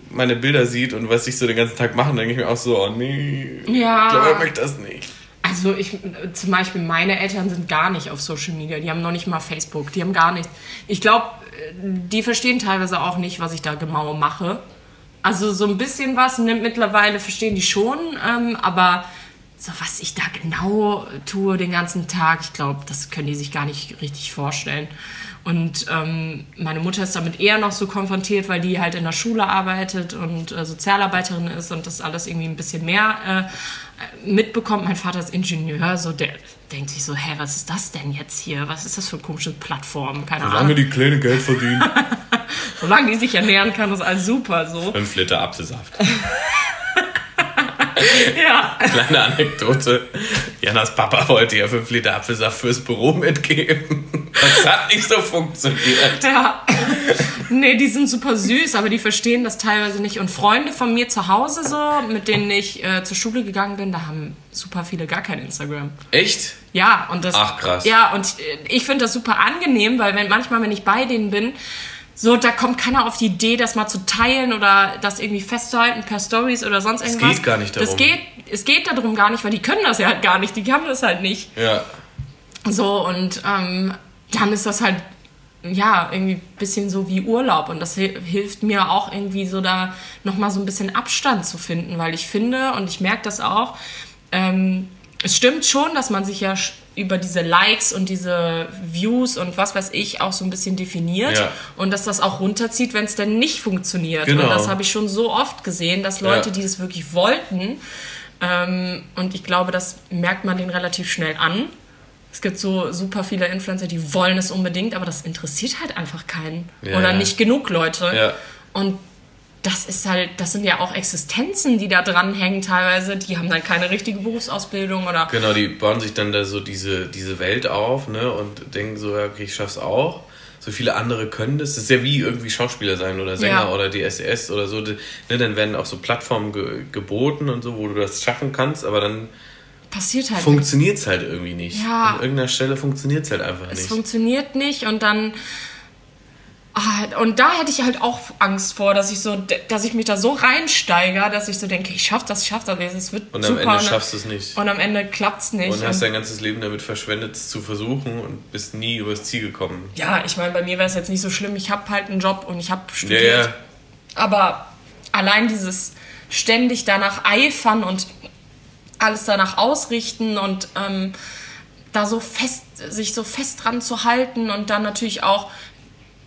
meine Bilder sieht und was ich so den ganzen Tag mache, denke ich mir auch so, oh nee, Ja. ich glaube, er möchte das nicht. Also ich, zum Beispiel meine Eltern sind gar nicht auf Social Media, die haben noch nicht mal Facebook, die haben gar nichts. Ich glaube, die verstehen teilweise auch nicht, was ich da genau mache. Also so ein bisschen was ne, mittlerweile verstehen die schon, ähm, aber so was ich da genau tue den ganzen Tag, ich glaube, das können die sich gar nicht richtig vorstellen. Und ähm, meine Mutter ist damit eher noch so konfrontiert, weil die halt in der Schule arbeitet und äh, Sozialarbeiterin ist und das alles irgendwie ein bisschen mehr äh, mitbekommt. Mein Vater ist Ingenieur, so der denkt sich so, hä, was ist das denn jetzt hier? Was ist das für eine komische Plattform? Keine Solange Ahnung. die Kleine Geld verdient. Solange die sich ernähren kann, ist alles super so. Fünf Liter Apfelsaft. Ja. Kleine Anekdote. Janas Papa wollte ja 5 Liter Apfelsaft fürs Büro mitgeben. Das hat nicht so funktioniert. Ja. Nee, die sind super süß, aber die verstehen das teilweise nicht. Und Freunde von mir zu Hause so, mit denen ich äh, zur Schule gegangen bin, da haben super viele gar kein Instagram. Echt? Ja, und das. Ach, krass. Ja, und äh, ich finde das super angenehm, weil wenn, manchmal, wenn ich bei denen bin, so, da kommt keiner auf die Idee, das mal zu teilen oder das irgendwie festzuhalten per Stories oder sonst irgendwas. geht gar nicht Das darum. geht, es geht darum gar nicht, weil die können das ja halt gar nicht, die haben das halt nicht. Ja. So, und ähm, dann ist das halt, ja, irgendwie ein bisschen so wie Urlaub. Und das hi- hilft mir auch irgendwie so da nochmal so ein bisschen Abstand zu finden, weil ich finde, und ich merke das auch, ähm, es stimmt schon, dass man sich ja über diese Likes und diese Views und was weiß ich auch so ein bisschen definiert Ja. und dass das auch runterzieht, wenn es denn nicht funktioniert. Genau. Und das habe ich schon so oft gesehen, dass Leute, Ja. die das wirklich wollten, ähm, und ich glaube, das merkt man denen relativ schnell an. Es gibt so super viele Influencer, die wollen es unbedingt, aber das interessiert halt einfach keinen. Ja, Oder nicht genug Leute. Ja. Und das ist halt, das sind ja auch Existenzen, die da dranhängen teilweise. Die haben dann keine richtige Berufsausbildung oder. Genau, die bauen sich dann da so diese, diese Welt auf, ne? Und denken so, ja, okay, ich schaff's auch. So viele andere können das. Das ist ja wie irgendwie Schauspieler sein oder Sänger Ja. oder DSS oder so. Ne, dann werden auch so Plattformen ge geboten und so, wo du das schaffen kannst, aber dann Passiert halt nicht. funktioniert's halt irgendwie nicht. Ja. An irgendeiner Stelle funktioniert's halt einfach Es nicht. funktioniert nicht und dann. Ah, Und da hätte ich halt auch Angst vor, dass ich so, dass ich mich da so reinsteigere, dass ich so denke, ich schaff das, ich schaff das, es wird Und am super. Ende schaffst du es nicht. Und am Ende klappt's nicht. Und hast Und- dein ganzes Leben damit verschwendet, es zu versuchen und bist nie übers Ziel gekommen. ja, ich meine, bei mir wäre es jetzt nicht so schlimm. Ich habe halt einen Job und ich habe Ja, studiert. ja. Aber allein dieses ständig danach eifern und alles danach ausrichten und ähm, da so fest, sich so fest dran zu halten und dann natürlich auch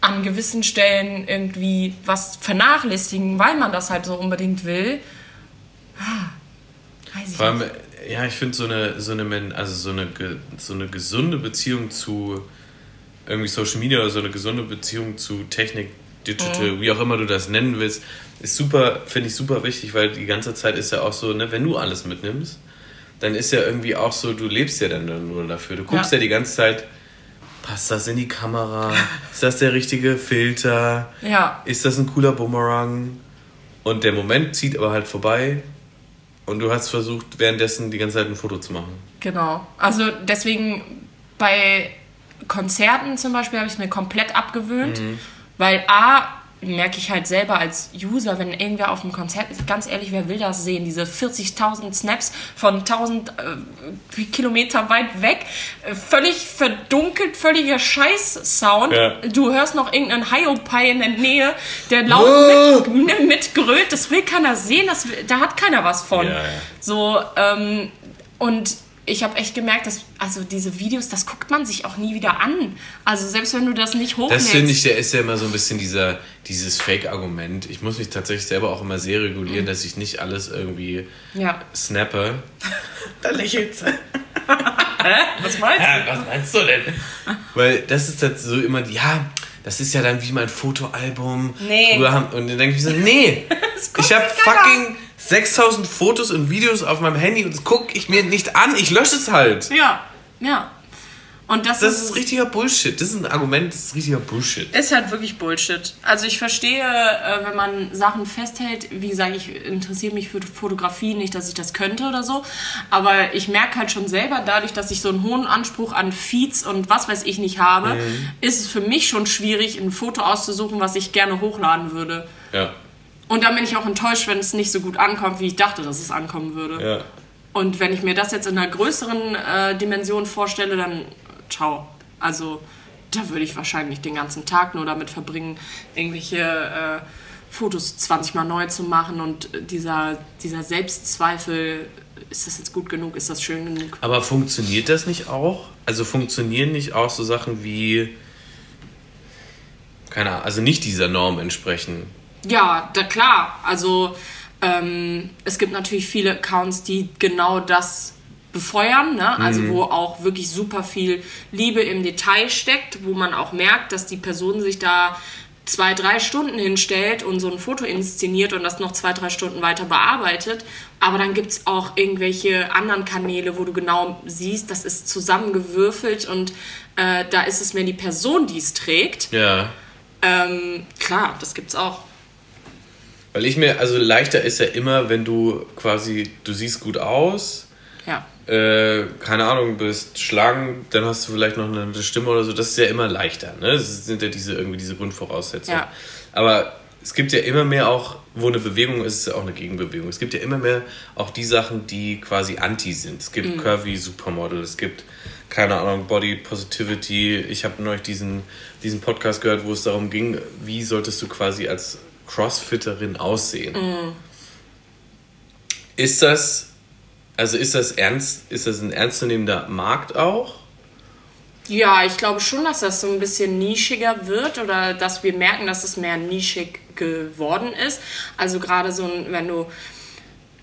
an gewissen Stellen irgendwie was vernachlässigen, weil man das halt so unbedingt will. Ah, Weiß ich Vor allem, nicht. ja, ich finde so eine, so eine, also so eine, so eine gesunde Beziehung zu irgendwie Social Media oder so eine gesunde Beziehung zu Technik, Digital, wie auch immer du das nennen willst, ist super, finde ich super wichtig, weil die ganze Zeit ist ja auch so, ne, wenn du alles mitnimmst, dann ist ja irgendwie auch so, du lebst ja dann nur dafür. Du guckst ja, Ja. die ganze Zeit, passt das in die Kamera? Ist das der richtige Filter? Ja, Ist das ein cooler Bumerang? Und der Moment zieht aber halt vorbei und du hast versucht, währenddessen die ganze Zeit ein Foto zu machen. Genau. Also deswegen bei Konzerten zum Beispiel habe ich es mir komplett abgewöhnt, weil A, merke ich halt selber als User, wenn irgendwer auf dem Konzert ist, ganz ehrlich, wer will das sehen? Diese 40.000 Snaps von 1000 äh, Kilometer weit weg, äh, völlig verdunkelt, völliger Scheiß-Sound. Ja. Du hörst noch irgendeinen Hiopai in der Nähe, der laut mit, ne, mitgrölt. Das will keiner sehen, das, da hat keiner was von. Ja, ja. So, ähm, und ich habe echt gemerkt, dass, also diese Videos, das guckt man sich auch nie wieder an. Also selbst wenn du das nicht Das hochlädst. finde ich, der ist ja immer so ein bisschen dieser, dieses Fake-Argument. Ich muss mich tatsächlich selber auch immer sehr regulieren, dass ich nicht alles irgendwie Ja. snappe. da lächelt sie. Was meinst Ja, was meinst du denn? Weil das ist halt so immer, ja, das ist ja dann wie mein Fotoalbum. Nee. Früher haben, und dann denke ich mir so, nee, ich habe fucking 6000 Fotos und Videos auf meinem Handy und das gucke ich mir nicht an. Ich lösche es halt. Ja, ja. Und das, Das ist richtiger Bullshit. Das ist ein Argument, das ist richtiger Bullshit. Ist halt wirklich Bullshit. Also ich verstehe, äh, wenn man Sachen festhält, wie gesagt, ich interessiere mich für Fotografie, nicht, dass ich das könnte oder so, aber ich merke halt schon selber, dadurch, dass ich so einen hohen Anspruch an Feeds und was weiß ich nicht habe, ist es für mich schon schwierig, ein Foto auszusuchen, was ich gerne hochladen würde. Ja. Und dann bin ich auch enttäuscht, wenn es nicht so gut ankommt, wie ich dachte, dass es ankommen würde. Ja. Und wenn ich mir das jetzt in einer größeren äh, Dimension vorstelle, dann ciao. Also da würde ich wahrscheinlich den ganzen Tag nur damit verbringen, irgendwelche äh, Fotos 20 Mal neu zu machen und dieser, dieser Selbstzweifel, ist das jetzt gut genug, ist das schön genug? Aber funktioniert das nicht auch? Also funktionieren nicht auch so Sachen wie, keine Ahnung, also nicht dieser Norm entsprechen? Ja, da klar. Also ähm, es gibt natürlich viele Accounts, die genau das befeuern, ne? also wo auch wirklich super viel Liebe im Detail steckt, wo man auch merkt, dass die Person sich da zwei, drei Stunden hinstellt und so ein Foto inszeniert und das noch zwei, drei Stunden weiter bearbeitet. Aber dann gibt es auch irgendwelche anderen Kanäle, wo du genau siehst, das ist zusammengewürfelt und äh, da ist es mehr die Person, die es trägt. Ja. Ähm, klar, das gibt's auch. Weil ich mir, also leichter ist ja immer, wenn du quasi, du siehst gut aus, Ja. äh, keine Ahnung, bist schlank, dann hast du vielleicht noch eine Stimme oder so, das ist ja immer leichter, ne? Das sind ja diese irgendwie diese Grundvoraussetzungen. Ja. Aber es gibt ja immer mehr auch, wo eine Bewegung ist, ist ja auch eine Gegenbewegung. Es gibt ja immer mehr auch die Sachen, die quasi anti sind. Es gibt Curvy Supermodel, es gibt keine Ahnung, Body Positivity. Ich habe neulich diesen, diesen Podcast gehört, wo es darum ging, wie solltest du quasi als Crossfitterin aussehen. Ist das, also ist das ernst, ist das ein ernstzunehmender Markt auch? Ja, ich glaube schon, dass das so ein bisschen nischiger wird oder dass wir merken, dass es mehr nischig geworden ist. Also gerade so, wenn du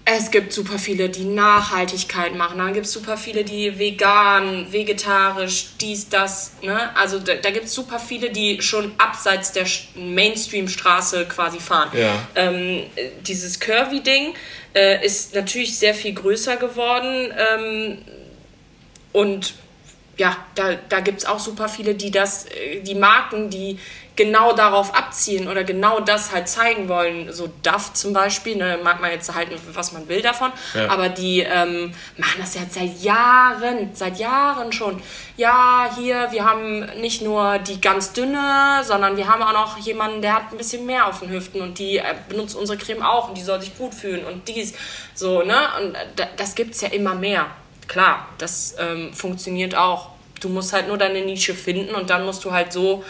es gibt super viele, die Nachhaltigkeit machen. Dann gibt es super viele, die vegan, vegetarisch, dies, das. Ne? Also da, da gibt es super viele, die schon abseits der Mainstream-Straße quasi fahren. Ja. Ähm, äh, dieses Curvy-Ding äh, ist natürlich sehr viel größer geworden. Ähm, und ja, da, da gibt es auch super viele, die das, äh, die Marken, die genau darauf abzielen oder genau das halt zeigen wollen. So Duff zum Beispiel, ne, mag man jetzt halten, was man will davon, Ja. aber die ähm, machen das ja seit Jahren, seit Jahren schon. Ja, hier, wir haben nicht nur die ganz dünne, sondern wir haben auch noch jemanden, der hat ein bisschen mehr auf den Hüften und die äh, benutzt unsere Creme auch und die soll sich gut fühlen und dies, so, ne? Und äh, da- das gibt's ja immer mehr. Klar, das ähm, funktioniert auch. Du musst halt nur deine Nische finden und dann musst du halt so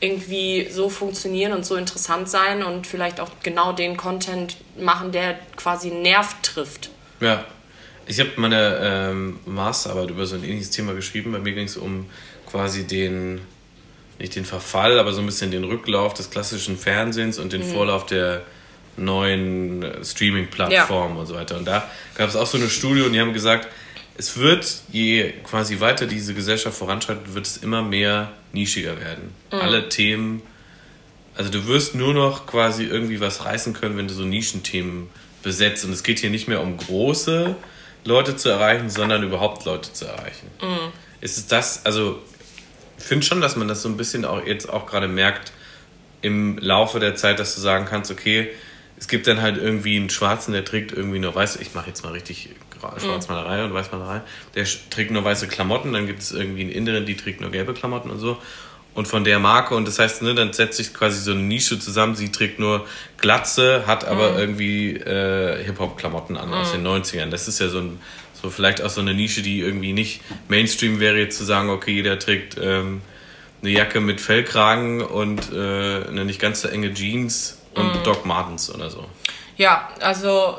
irgendwie so funktionieren und so interessant sein und vielleicht auch genau den Content machen, der quasi einen Nerv trifft. Ja. Ich habe meine ähm, Masterarbeit über so ein ähnliches Thema geschrieben. Bei mir ging es um quasi den, nicht den Verfall, aber so ein bisschen den Rücklauf des klassischen Fernsehens und den Vorlauf der neuen äh, Streaming-Plattformen und so weiter. Und da gab es auch so eine Studie und die haben gesagt, es wird, je quasi weiter diese Gesellschaft voranschreitet, wird es immer mehr nischiger werden. Alle Themen also du wirst nur noch quasi irgendwie was reißen können, wenn du so Nischenthemen besetzt. Und es geht hier nicht mehr um große Leute zu erreichen, sondern überhaupt Leute zu erreichen. Ist es das, also ich finde schon, dass man das so ein bisschen auch jetzt auch gerade merkt im Laufe der Zeit, dass du sagen kannst, okay, es gibt dann halt irgendwie einen Schwarzen, der trägt irgendwie nur weiß, ich mache jetzt mal richtig Schwarzmalerei und Weißmalerei, der trägt nur weiße Klamotten, dann gibt es irgendwie einen Inneren, die trägt nur gelbe Klamotten und so. Und von der Marke, und das heißt, ne, dann setzt sich quasi so eine Nische zusammen, sie trägt nur Glatze, hat aber irgendwie äh, Hip-Hop-Klamotten an aus den 90ern. Das ist ja so ein, so vielleicht auch so eine Nische, die irgendwie nicht Mainstream wäre, jetzt zu sagen, okay, jeder trägt ähm, eine Jacke mit Fellkragen und äh, eine nicht ganz so enge Jeans und Doc Martens oder so. Ja, also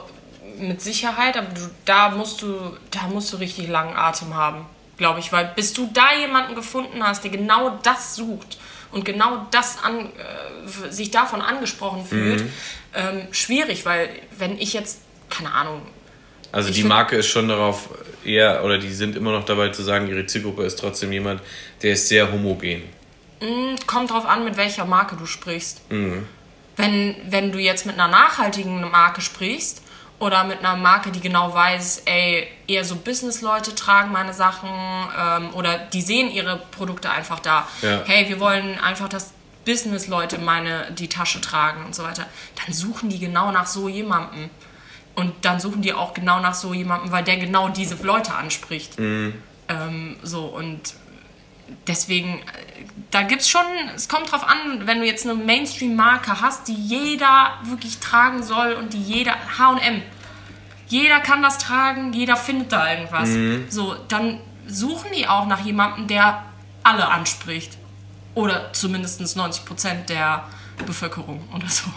mit Sicherheit, aber du, da musst du, da musst du richtig langen Atem haben, glaube ich, weil bis du da jemanden gefunden hast, der genau das sucht und genau das an, äh, sich davon angesprochen fühlt, ähm, schwierig, weil wenn ich jetzt, keine Ahnung, Also die Marke ist schon darauf eher, oder die sind immer noch dabei zu sagen, ihre Zielgruppe ist trotzdem jemand, der ist sehr homogen. kommt drauf an, mit welcher Marke du sprichst. Mhm. Wenn, wenn du jetzt mit einer nachhaltigen Marke sprichst oder mit einer Marke, die genau weiß, ey, eher so Business-Leute tragen meine Sachen ähm, oder die sehen ihre Produkte einfach da. Ja. Hey, wir wollen einfach, dass Business-Leute meine, die Tasche tragen und so weiter. Dann suchen die genau nach so jemandem. Und dann suchen die auch genau nach so jemandem, weil der genau diese Leute anspricht. Ähm, so, und deswegen, äh, da gibt's schon, es kommt drauf an, wenn du jetzt eine Mainstream-Marke hast, die jeder wirklich tragen soll und die jeder, H&M, jeder kann das tragen, jeder findet da irgendwas. So, dann suchen die auch nach jemandem, der alle anspricht. Oder zumindest 90% der Bevölkerung oder so.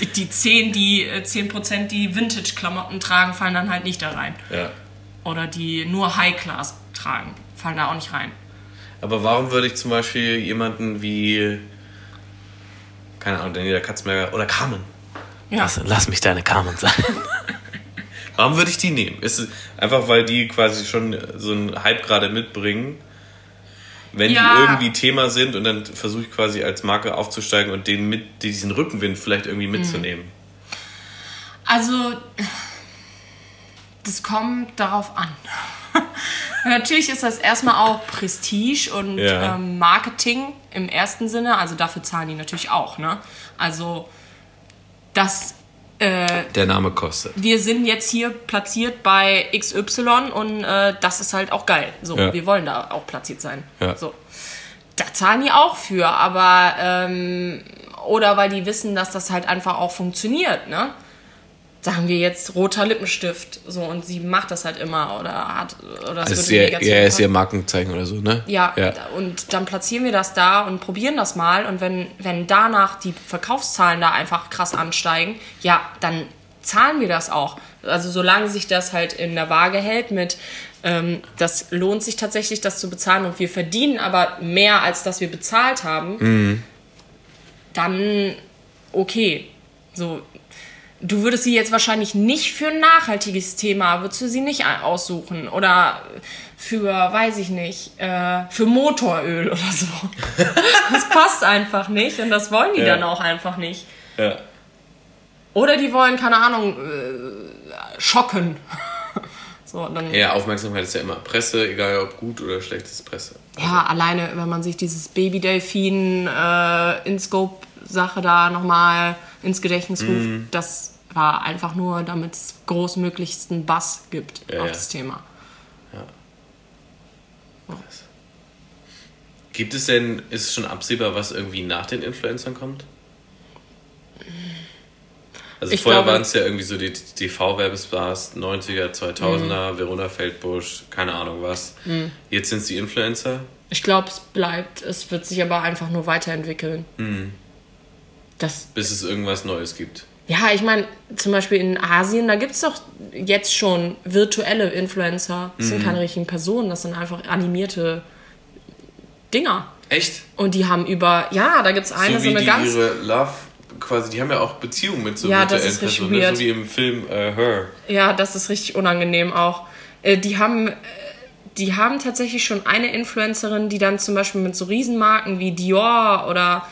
Die, die 10, die äh, 10%, die Vintage-Klamotten tragen, fallen dann halt nicht da rein. Ja. Oder die nur High-Class tragen, fallen da auch nicht rein. Aber warum würde ich zum Beispiel jemanden wie, keine Ahnung, Daniela Katzenberger oder Carmen, Ja. lass, lass mich deine Carmen sein. warum würde ich die nehmen? Ist einfach, weil die quasi schon so einen Hype gerade mitbringen? Wenn Ja. die irgendwie Thema sind und dann versuche ich quasi als Marke aufzusteigen und den mit diesen Rückenwind vielleicht irgendwie mitzunehmen. Also, das kommt darauf an. Natürlich ist das erstmal auch Prestige und Ja. ähm, Marketing im ersten Sinne. Also dafür zahlen die natürlich auch. Ne? Also, das, äh, Der Name kostet. wir sind jetzt hier platziert bei XY und äh, das ist halt auch geil. So, Ja. wir wollen da auch platziert sein. Ja. So. Da zahlen die auch für, aber ähm, oder weil die wissen, dass das halt einfach auch funktioniert, ne? Sagen wir jetzt roter Lippenstift, so und sie macht das halt immer oder hat oder Das ist wird ihr, ja, ist ihr Markenzeichen oder so, ne? Ja, ja. und dann platzieren wir das da und probieren das mal. Und wenn, wenn danach die Verkaufszahlen da einfach krass ansteigen, ja, dann zahlen wir das auch. Also solange sich das halt in der Waage hält mit, ähm, das lohnt sich tatsächlich, das zu bezahlen und wir verdienen aber mehr, als dass wir bezahlt haben, dann okay. So, du würdest sie jetzt wahrscheinlich nicht für ein nachhaltiges Thema, würdest du sie nicht aussuchen. Oder für, weiß ich nicht, äh, für Motoröl oder so. das passt einfach nicht und das wollen die Ja. dann auch einfach nicht. ja. Oder die wollen, keine Ahnung, äh, schocken. so, dann, Ja, Aufmerksamkeit ist ja immer Presse, egal ob gut oder schlechtes Presse. Ja, alleine, wenn man sich dieses Baby-Delfin äh, da nochmal ins Gedächtnis ruft, Mhm. das war einfach nur, damit es großmöglichsten Bass gibt Ja, auf ja. das Thema. Gibt es denn, ist es schon absehbar, was irgendwie nach den Influencern kommt? Also Ich vorher waren es ja irgendwie so die TV-Werbestars, 90er, 2000er, Mhm. Verona Feldbusch, keine Ahnung was. Jetzt sind es die Influencer. Ich glaube, es bleibt, es wird sich aber einfach nur weiterentwickeln. Mhm. Das, bis es irgendwas Neues gibt. ja, ich meine, zum Beispiel in Asien, da gibt es doch jetzt schon virtuelle Influencer. Das Mhm. sind keine richtigen Personen, das sind einfach animierte Dinger. Echt? Und die haben über, ja, da gibt es eine, so so, eine die ganz ihre Love, quasi, die haben ja auch Beziehungen mit so Ja, das virtuellen Personen, ne? so wie im Film äh, Her. Ja, das ist richtig unangenehm auch. Äh, die haben, äh, die haben tatsächlich schon eine Influencerin, die dann zum Beispiel mit so Riesenmarken wie Dior oder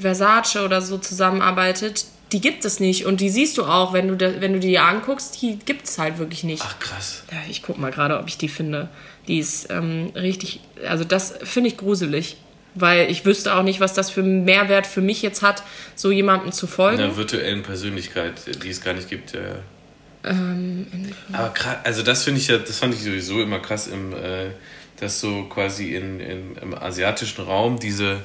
Versace oder so zusammenarbeitet. Die gibt es nicht und die siehst du auch, wenn du, da, wenn du die anguckst, die gibt es halt wirklich nicht. Ach krass. Ja, ich guck mal gerade, ob ich die finde. Die ist ähm, richtig, also das finde ich gruselig. Weil ich wüsste auch nicht, was das für einen Mehrwert für mich jetzt hat, so jemandem zu folgen. Einer virtuellen Persönlichkeit, die es gar nicht gibt. Ja. Ähm, Aber krass, also das finde ich ja, das fand ich sowieso immer krass, im, äh, dass so quasi in, in, im asiatischen Raum diese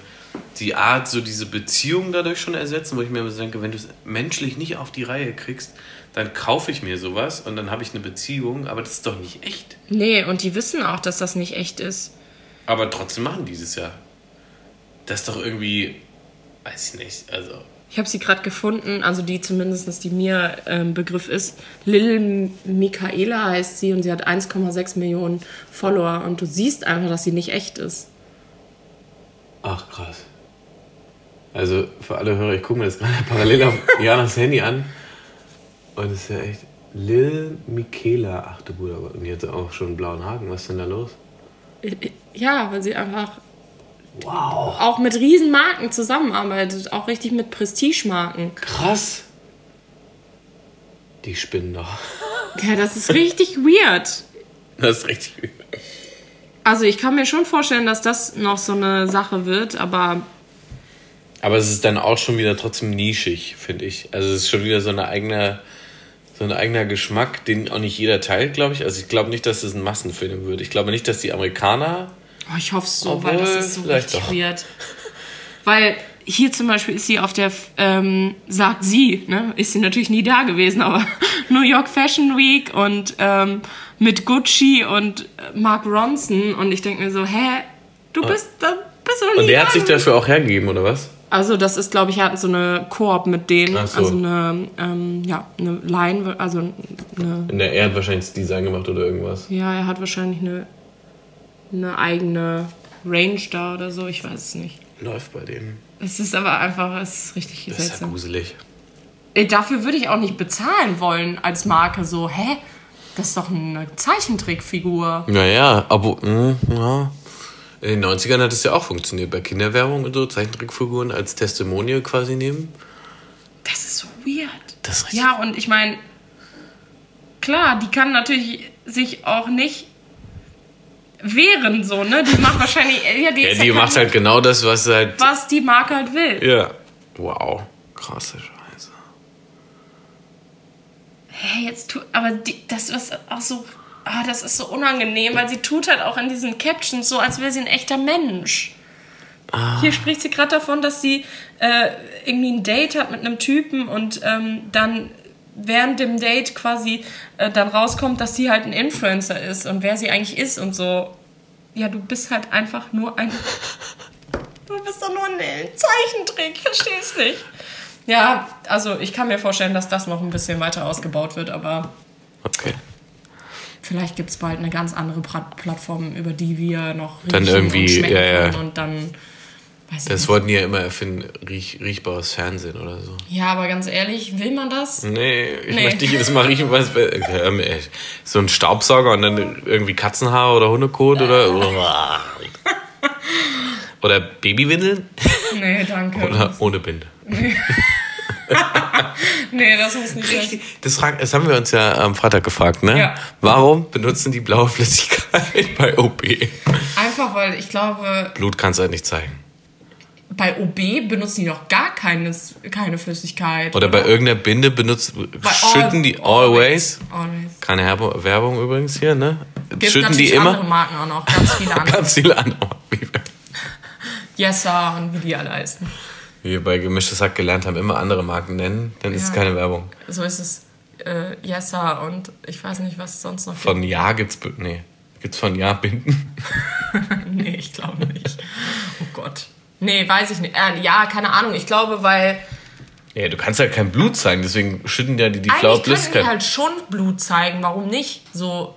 die Art, so diese Beziehung dadurch schon ersetzen, wo ich mir immer so denke, wenn du es menschlich nicht auf die Reihe kriegst, dann kaufe ich mir sowas und dann habe ich eine Beziehung, aber das ist doch nicht echt. Nee, und die wissen auch, dass das nicht echt ist. Aber trotzdem machen die dieses Jahr. Das ist doch irgendwie, weiß ich nicht, also Ich habe sie gerade gefunden, also die zumindest, die mir ähm, Begriff ist. Lil Michaela heißt sie und sie hat 1,6 Millionen Follower und du siehst einfach, dass sie nicht echt ist. Ach, krass. Also für alle Hörer, ich gucke mir das gerade parallel auf Janas Handy an. Und es ist ja echt Lil Michaela. Ach du Bruder, und die hat auch schon einen blauen Haken. Was ist denn da los? Ja, weil sie einfach Wow. auch mit Riesenmarken zusammenarbeitet, auch richtig mit Prestigemarken. Krass. Die spinnen doch. Ja, das ist richtig weird. Das ist richtig übel. Also ich kann mir schon vorstellen, dass das noch so eine Sache wird, aber Aber es ist dann auch schon wieder trotzdem nischig, finde ich. Also es ist schon wieder so eine eigene, so ein eigener Geschmack, den auch nicht jeder teilt, glaube ich. Also ich glaube nicht, dass es ein Massenfilm wird. Ich glaube nicht, dass die Amerikaner Oh, ich hoffe so, weil das ist so richtig doch. weird. Weil hier zum Beispiel ist sie auf der, ähm, sagt sie, ne, ist sie natürlich nie da gewesen, aber New York Fashion Week und ähm, mit Gucci und äh, Mark Ronson und ich denke mir so, hä, du ah. bist, da bist du nie Und der hat sich dafür auch hergegeben, oder was? Also das ist, glaube ich, er hat so eine Koop mit denen, so. also eine, ähm, ja, eine Line, also eine... In der er hat wahrscheinlich das Design gemacht oder irgendwas. Ja, er hat wahrscheinlich eine, eine eigene Range da oder so, ich weiß es nicht. Läuft bei denen. Es ist aber einfach, es ist richtig das seltsam. ist ja gruselig. Äh, dafür würde ich auch nicht bezahlen wollen als Marke, so, hä? Das ist doch eine Zeichentrickfigur. Naja, aber, mh, hm, ja... In den 90ern hat es ja auch funktioniert, bei Kinderwerbung und so, Zeichentrickfiguren als Testimonial quasi nehmen. Das ist so weird. Das ist ja, und ich meine, klar, die kann natürlich sich auch nicht wehren, so, ne? Die macht wahrscheinlich. Ja, die, ja, die ja macht halt genau das, was halt. Was die Marke halt will. Ja. Wow. Krasse Scheiße. Hä, hey, jetzt tu. Aber die, das, was auch so ah, das ist so unangenehm, weil sie tut halt auch in diesen Captions so, als wäre sie ein echter Mensch. Ah. Hier spricht sie gerade davon, dass sie äh, irgendwie ein Date hat mit einem Typen und ähm, dann während dem Date quasi äh, dann rauskommt, dass sie halt ein Influencer ist und wer sie eigentlich ist und so. Ja, du bist halt einfach nur ein. Du bist doch nur ein Zeichentrick, ich versteh's nicht. Ja, also ich kann mir vorstellen, dass das noch ein bisschen weiter ausgebaut wird, aber. Okay. Vielleicht gibt es bald eine ganz andere Plattform, über die wir noch dann irgendwie, und ja, ja. und dann das nicht. wollten die ja immer erfinden, riech, riechbares Fernsehen oder so. Ja, aber ganz ehrlich, will man das? Nee, ich nee. möchte jedes Mal riechen, was so ein Staubsauger und dann irgendwie Katzenhaar oder Hundekot oder oder Babywindeln? Nee, danke. Oder ohne Binde. Nee. nee, das muss nicht Richtig. Das, das haben wir uns ja am Freitag gefragt, ne? Ja. Warum benutzen die blaue Flüssigkeit bei OB? Einfach weil ich glaube. Blut kannst du halt nicht zeigen. Bei OB benutzen die doch gar keine, keine Flüssigkeit. Oder, oder? bei irgendeiner Binde benutzt, schütten all, die always, always. Keine Werbung übrigens hier, ne? Gibt schütten die immer. andere Marken auch noch, ganz viele andere. ganz viele andere. Yesa und wie die alle heißen wie wir bei Gemischtes Hack gelernt haben, immer andere Marken nennen, dann ja. ist es keine Werbung. So ist es. Äh, Yessa und ich weiß nicht, was es sonst noch Von gibt. Ja gibt's. Nee. Gibt's von Ja Binden? nee, ich glaube nicht. Oh Gott. Nee, weiß ich nicht. Äh, ja, keine Ahnung. Ich glaube, weil. Ja, du kannst halt kein Blut zeigen, deswegen schütten ja die, die Flüssigkeit. Ich halt schon Blut zeigen, warum nicht? So,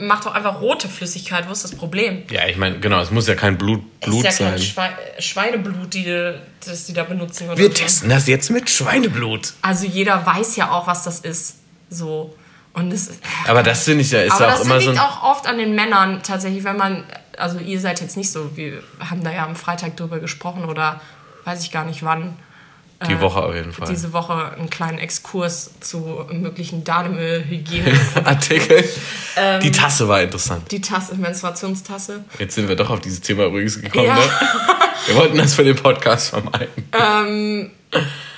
mach doch einfach rote Flüssigkeit, wo ist das Problem? Ja, ich meine, genau, es muss ja kein Blut, Blut ist ja sein. Kein Schwe Schweineblut, die, das die da benutzen. Wir so. testen das jetzt mit Schweineblut. Also jeder weiß ja auch, was das ist. So. Und es, aber das finde ich ja, ist aber auch immer so. Das liegt auch oft an den Männern tatsächlich, wenn man, also ihr seid jetzt nicht so, wir haben da ja am Freitag drüber gesprochen oder weiß ich gar nicht wann. Die äh, Woche auf jeden Fall. Diese Woche einen kleinen Exkurs zu möglichen Danemüll-Hygiene. Artikel. Ähm, die Tasse war interessant. Die Tasse, Menstruationstasse. Jetzt sind wir doch auf dieses Thema übrigens gekommen. Ja. Ne? Wir wollten das für den Podcast vermeiden. Ähm,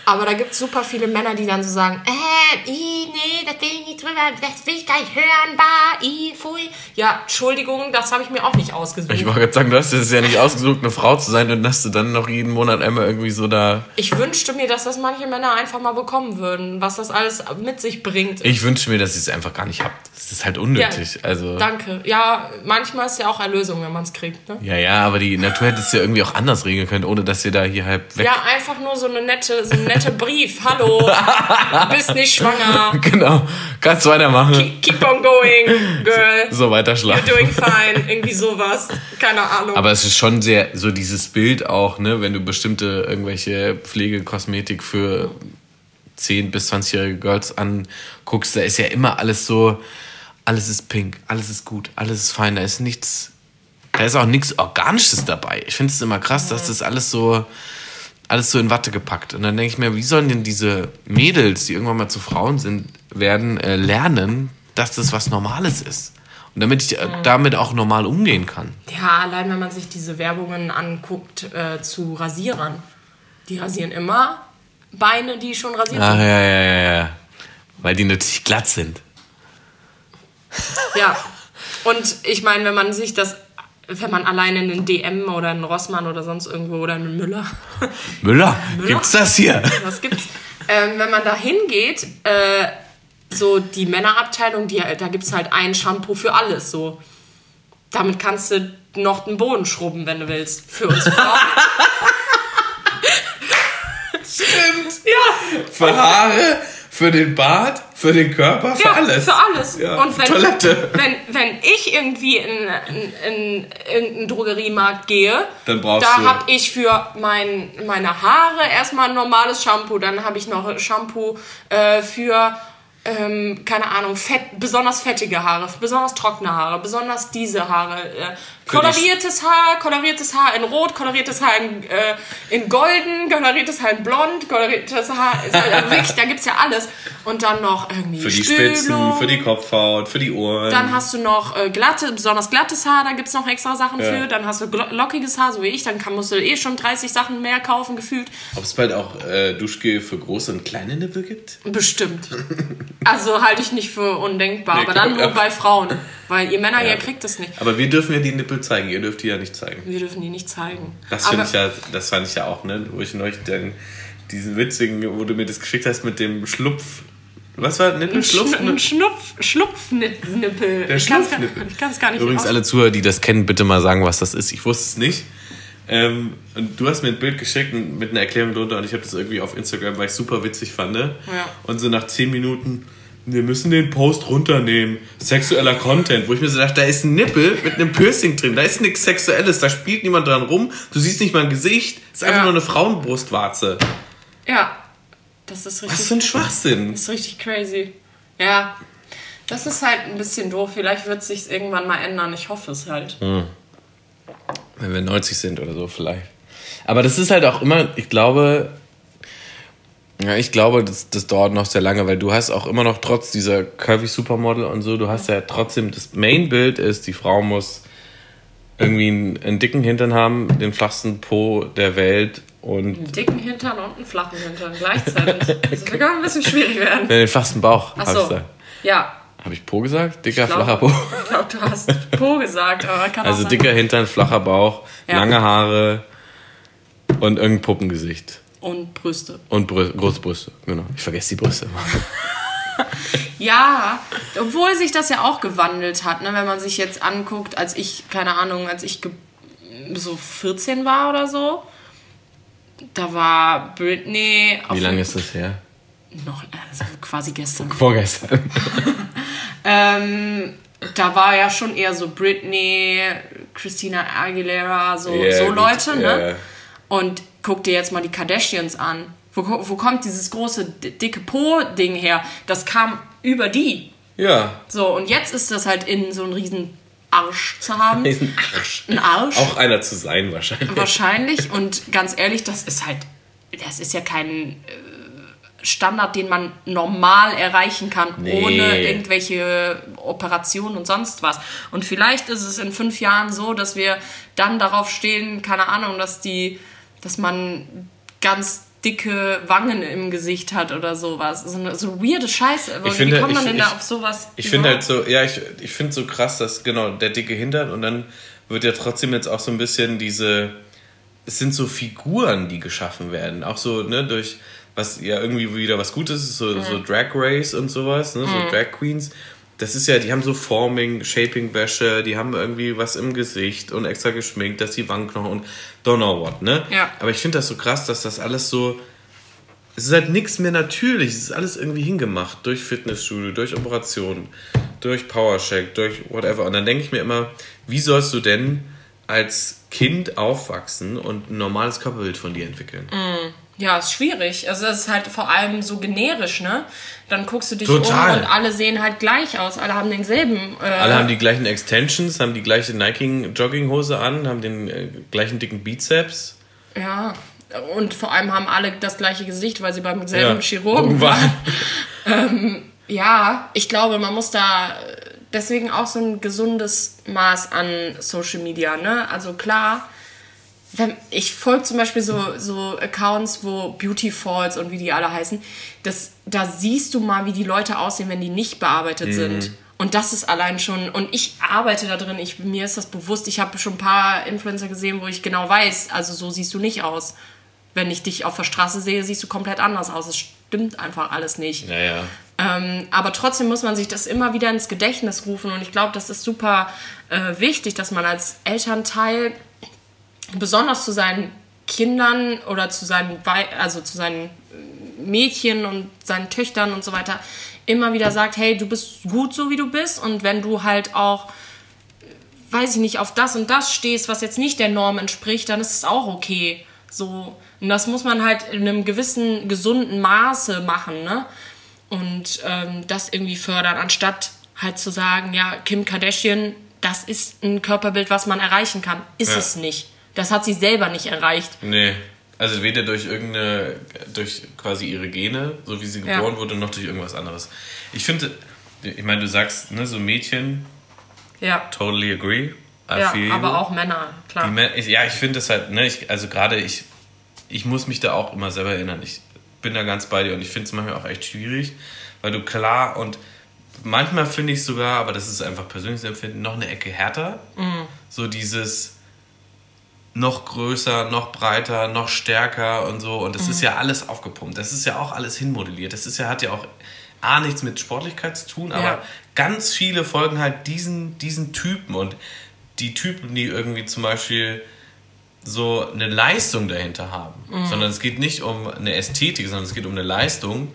aber da gibt es super viele Männer, die dann so sagen, äh, i, nee, das will ich nicht drüber, das will ich gar nicht hören, bah, i, pfui. Ja, Entschuldigung, das habe ich mir auch nicht ausgesucht. Ich wollte gerade sagen, du hast es ja nicht ausgesucht, eine Frau zu sein und dass du dann noch jeden Monat einmal irgendwie so da... Ich wünschte mir, dass das manche Männer einfach mal bekommen würden, was das alles mit sich bringt. Ich wünsche mir, dass ich es einfach gar nicht habt. Das ist halt unnötig. Ja, also. Danke. Ja, manchmal ist ja auch Erlösung, wenn man es kriegt. Ne? Ja, ja, aber die Natur hätte es ja irgendwie auch anders regeln können, ohne dass ihr da hier halt weg... Ja, einfach nur so eine nette, so eine nette Brief. Hallo, bist nicht schwanger. Genau, kannst weitermachen. Keep, keep on going, girl. So weiterschlafen. You're doing fine, irgendwie sowas. Keine Ahnung. Aber es ist schon sehr, so dieses Bild auch, ne, wenn du bestimmte irgendwelche Pflegekosmetik für 10- bis 20-jährige Girls anguckst, da ist ja immer alles so alles ist pink, alles ist gut, alles ist fein, da ist nichts, da ist auch nichts Organisches dabei. Ich finde es immer krass, dass das alles so, alles so in Watte gepackt. Und dann denke ich mir, wie sollen denn diese Mädels, die irgendwann mal zu Frauen sind, werden, äh, lernen, dass das was Normales ist? Und damit ich äh, damit auch normal umgehen kann. Ja, allein wenn man sich diese Werbungen anguckt äh, zu Rasierern. Die rasieren immer Beine, die schon rasiert Ach, sind. Ja, ja, ja, ja. Weil die natürlich glatt sind. Ja. Und ich meine, wenn man sich das wenn man alleine in einen DM oder einen Rossmann oder sonst irgendwo oder einen Müller. Müller, Müller? gibt's das hier? Was gibt's? Ähm, wenn man da hingeht, äh, so die Männerabteilung, die, da gibt's halt ein Shampoo für alles. So. Damit kannst du noch den Boden schrubben, wenn du willst. Für uns Frauen. Stimmt. Ja. Für Haare, für den Bart, für den Körper, für ja, alles. Für alles. Ja, und wenn, Toilette. Wenn, wenn ich irgendwie in, in, in irgendeinen Drogeriemarkt gehe, dann brauchst da habe ich für mein, meine Haare erstmal ein normales Shampoo, dann habe ich noch Shampoo äh, für ähm, keine Ahnung, fett, besonders fettige Haare, besonders trockene Haare, besonders diese Haare. Äh, koloriertes Haar, koloriertes Haar in Rot, koloriertes Haar in, äh, in Golden, koloriertes Haar in Blond, koloriertes Haar, also wirklich, da gibt's ja alles. Und dann noch irgendwie Für die Stühlung. Spitzen, für die Kopfhaut, für die Ohren. Dann hast du noch äh, glatte, besonders glattes Haar, da gibt's noch extra Sachen ja. für. Dann hast du lockiges Haar, so wie ich, dann kann, musst du eh schon 30 Sachen mehr kaufen, gefühlt. Ob es bald auch äh, Duschgel für große und kleine Nippel gibt? Bestimmt. Also halte ich nicht für undenkbar, nee, aber dann nur bei Frauen. Weil ihr Männer, ja. ihr kriegt das nicht. Aber wir dürfen ja die Nippel zeigen, ihr dürft die ja nicht zeigen. Wir dürfen die nicht zeigen. Das finde ich ja, das fand ich ja auch, ne? Wo ich neulich dann diesen witzigen, wo du mir das geschickt hast mit dem Schlupf. Was war Nippel? Schlupf? Ein Schnupf, Schlupfnippel. Der Schlupfnippel. Ich kann es gar nicht Übrigens, alle Zuhörer, die das kennen, bitte mal sagen, was das ist. Ich wusste es nicht. Ähm, und du hast mir ein Bild geschickt mit einer Erklärung drunter und ich habe das irgendwie auf Instagram, weil ich super witzig fand. Ne? Ja. Und so nach 10 Minuten wir müssen den Post runternehmen. Sexueller Content, wo ich mir so dachte, da ist ein Nippel mit einem Piercing drin, da ist nichts Sexuelles, da spielt niemand dran rum, du siehst nicht mal ein Gesicht, es ist einfach ja. nur eine Frauenbrustwarze. Ja, das ist richtig. Was für ein Schwachsinn. Das ist richtig crazy. Ja, das ist halt ein bisschen doof. Vielleicht wird es sich irgendwann mal ändern. Ich hoffe es halt. Hm. Wenn wir 90 sind oder so, vielleicht. Aber das ist halt auch immer, ich glaube, ja, ich glaube, das, das dauert noch sehr lange, weil du hast auch immer noch trotz dieser curvy Supermodel und so, du hast ja trotzdem, das Main-Bild ist, die Frau muss irgendwie einen, einen, dicken Hintern haben, den flachsten Po der Welt und... Einen dicken Hintern und einen flachen Hintern gleichzeitig. Das kann ein bisschen schwierig werden. Den flachen Bauch, Ach so. Ja. Habe ich Po gesagt? Dicker, glaub, flacher Po? Ich glaube, du hast Po gesagt, aber kann Also dicker Hintern, flacher Bauch, ja. lange Haare und irgendein Puppengesicht. Und Brüste. Und Brü große Brüste, genau. Ich vergesse die Brüste immer. ja, obwohl sich das ja auch gewandelt hat, ne? wenn man sich jetzt anguckt, als ich, keine Ahnung, als ich so 14 war oder so, da war Britney. Wie lange ist das her? Noch, also quasi gestern. Vorgestern. ähm, da war ja schon eher so Britney, Christina Aguilera, so, yeah, so Leute, ne? Yeah. Und guck dir jetzt mal die Kardashians an. Wo, wo kommt dieses große, dicke Po-Ding her? Das kam über die. Ja. So, und jetzt ist das halt in so einen riesen Arsch zu haben. Ein Arsch. Ein Arsch. Auch einer zu sein, wahrscheinlich. Wahrscheinlich. Und ganz ehrlich, das ist halt, das ist ja kein äh, Standard, den man normal erreichen kann, nee. ohne irgendwelche Operationen und sonst was. Und vielleicht ist es in fünf Jahren so, dass wir dann darauf stehen, keine Ahnung, dass die dass man ganz dicke Wangen im Gesicht hat oder sowas. So eine so weirde Scheiße. Ich finde, Wie kommt man ich, denn ich, da auf sowas? Ich finde halt so, ja, ich, ich finde so krass, dass genau der dicke Hintern und dann wird ja trotzdem jetzt auch so ein bisschen diese, es sind so Figuren, die geschaffen werden. Auch so, ne, durch, was ja irgendwie wieder was Gutes ist, so, mhm. so Drag Race und sowas, ne, so mhm. Drag Queens das ist ja, die haben so Forming, Shaping-Wäsche, die haben irgendwie was im Gesicht und extra geschminkt, dass die Wangenknochen und don't know what, ne? Ja. Aber ich finde das so krass, dass das alles so. Es ist halt nichts mehr natürlich. Es ist alles irgendwie hingemacht. Durch Fitnessstudio, durch Operationen, durch Powercheck, durch whatever. Und dann denke ich mir immer, wie sollst du denn als Kind aufwachsen und ein normales Körperbild von dir entwickeln? Mm. Ja, ist schwierig. Also es ist halt vor allem so generisch, ne? Dann guckst du dich Total. um und alle sehen halt gleich aus. Alle haben denselben. Äh alle haben die gleichen Extensions, haben die gleiche Nike Jogginghose an, haben den äh, gleichen dicken Bizeps. Ja. Und vor allem haben alle das gleiche Gesicht, weil sie beim selben ja. Chirurgen waren. ähm, ja, ich glaube, man muss da deswegen auch so ein gesundes Maß an Social Media, ne? Also klar ich folge zum Beispiel so, so Accounts, wo Beauty Falls und wie die alle heißen, das, da siehst du mal, wie die Leute aussehen, wenn die nicht bearbeitet mhm. sind. Und das ist allein schon, und ich arbeite da drin, ich, mir ist das bewusst, ich habe schon ein paar Influencer gesehen, wo ich genau weiß, also so siehst du nicht aus. Wenn ich dich auf der Straße sehe, siehst du komplett anders aus. Es stimmt einfach alles nicht. Ja, ja. Ähm, aber trotzdem muss man sich das immer wieder ins Gedächtnis rufen und ich glaube, das ist super äh, wichtig, dass man als Elternteil besonders zu seinen Kindern oder zu seinen, also zu seinen Mädchen und seinen Töchtern und so weiter immer wieder sagt, hey, du bist gut so wie du bist und wenn du halt auch weiß ich nicht, auf das und das stehst, was jetzt nicht der Norm entspricht, dann ist es auch okay. So, und das muss man halt in einem gewissen gesunden Maße machen, ne? Und ähm, das irgendwie fördern, anstatt halt zu sagen, ja, Kim Kardashian, das ist ein Körperbild, was man erreichen kann. Ist Ja. es nicht. Das hat sie selber nicht erreicht. Nee. Also weder durch irgendeine, durch quasi ihre Gene, so wie sie Ja. geboren wurde, noch durch irgendwas anderes. Ich finde, ich meine, du sagst, ne, so Mädchen, Ja. totally agree. I Ja, feel you. aber auch Männer, klar. Die Mä- ich, ja, ich finde das halt, ne, ich, also gerade ich, ich muss mich da auch immer selber erinnern. Ich bin da ganz bei dir und ich finde es manchmal auch echt schwierig, weil du klar und manchmal finde ich sogar, aber das ist einfach persönliches Empfinden, noch eine Ecke härter. Mhm. So dieses noch größer, noch breiter, noch stärker und so. Und das Mhm. ist ja alles aufgepumpt. Das ist ja auch alles hinmodelliert. Das ist ja, hat ja auch A, nichts mit Sportlichkeit zu tun, aber Ja. ganz viele folgen halt diesen, diesen Typen und die Typen, die irgendwie zum Beispiel so eine Leistung dahinter haben, Mhm. sondern es geht nicht um eine Ästhetik, sondern es geht um eine Leistung.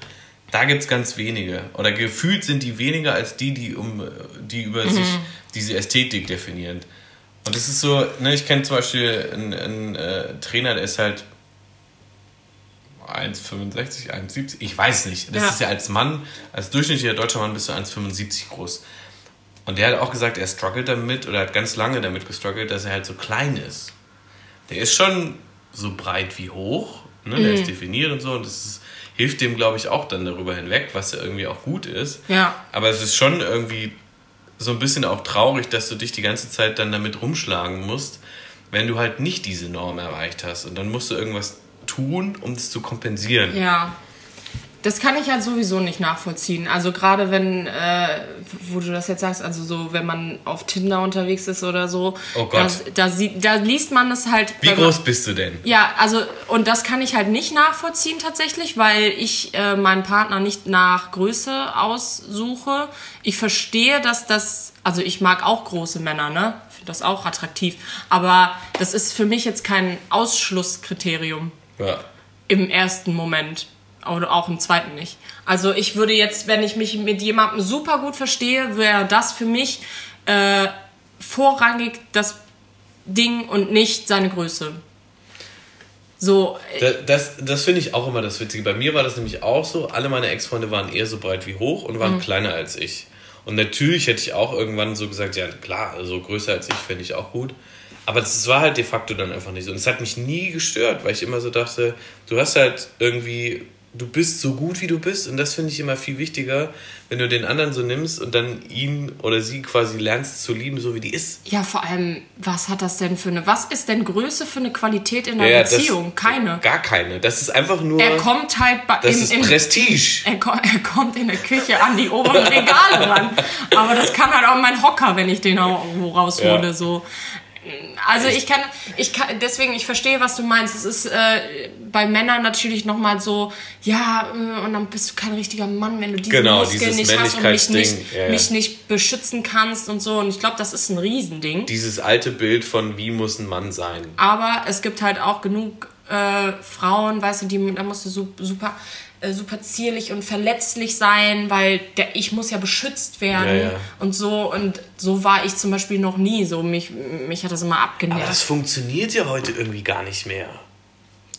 Da gibt es ganz wenige. Oder gefühlt sind die weniger als die, die, um, die über sich diese Ästhetik definieren. Und das ist so, ne, ich kenne zum Beispiel einen, einen äh, Trainer, der ist halt 1,65, 1,70, ich weiß nicht. Das Ja. ist ja als Mann, als durchschnittlicher deutscher Mann bist du 1,75 groß. Und der hat auch gesagt, er struggelt damit oder hat ganz lange damit gestruggelt, dass er halt so klein ist. Der ist schon so breit wie hoch, ne? der Mhm. ist definiert und so und das ist, hilft dem, glaube ich, auch dann darüber hinweg, was ja irgendwie auch gut ist. Ja. Aber es ist schon irgendwie so ein bisschen auch traurig, dass du dich die ganze Zeit dann damit rumschlagen musst, wenn du halt nicht diese Norm erreicht hast. Und dann musst du irgendwas tun, um das zu kompensieren. Ja. Das kann ich halt sowieso nicht nachvollziehen. Also gerade wenn, äh, wo du das jetzt sagst, also so, wenn man auf Tinder unterwegs ist oder so, Oh Gott. Da, sieht, da liest man es halt. Wie wenn man- groß bist du denn? Ja, also und das kann ich halt nicht nachvollziehen tatsächlich, weil ich äh, meinen Partner nicht nach Größe aussuche. Ich verstehe, dass das, also ich mag auch große Männer, ne? Finde das auch attraktiv, aber das ist für mich jetzt kein Ausschlusskriterium Ja. im ersten Moment oder auch im zweiten nicht. Also ich würde jetzt, wenn ich mich mit jemandem super gut verstehe, wäre das für mich äh, vorrangig das Ding und nicht seine Größe. So, äh, Da- Das, das finde ich auch immer das Witzige. Bei mir war das nämlich auch so. Alle meine Ex-Freunde waren eher so breit wie hoch und Mhm. waren kleiner als ich. Und natürlich hätte ich auch irgendwann so gesagt, ja klar, also größer als ich fände ich auch gut. Aber das war halt de facto dann einfach nicht so. Und es hat mich nie gestört, weil ich immer so dachte, du hast halt irgendwie, du bist so gut wie du bist. Und das finde ich immer viel wichtiger, wenn du den anderen so nimmst und dann ihn oder sie quasi lernst zu lieben, so wie die ist. ja, vor allem, was hat das denn für eine, was ist denn Größe für eine Qualität in einer ja, das- Beziehung? Keine. Gar keine. Das ist einfach nur. Er kommt halt bei, das in, ist in, Prestige. er, er kommt in der Küche an die oberen Regale ran. Aber das kann halt auch mein Hocker, wenn ich den auch irgendwo raushole. Ja. So. Also ich kann, ich kann, deswegen, ich verstehe, was du meinst. Es ist äh, bei Männern natürlich nochmal so, ja, äh, und dann bist du kein richtiger Mann, wenn du diese Genau, Muskeln nicht hast und mich nicht, ja, ja. mich nicht beschützen kannst und so. Und ich glaube, das ist ein Riesending. Dieses alte Bild von wie muss ein Mann sein. Aber es gibt halt auch genug äh, Frauen, weißt du, die, da musst du su- super, äh, super zierlich und verletzlich sein, weil der, ich muss ja beschützt werden Ja, ja. und so. Und so war ich zum Beispiel noch nie. So mich, mich hat das immer Aber abgenervt. das funktioniert ja heute irgendwie gar nicht mehr.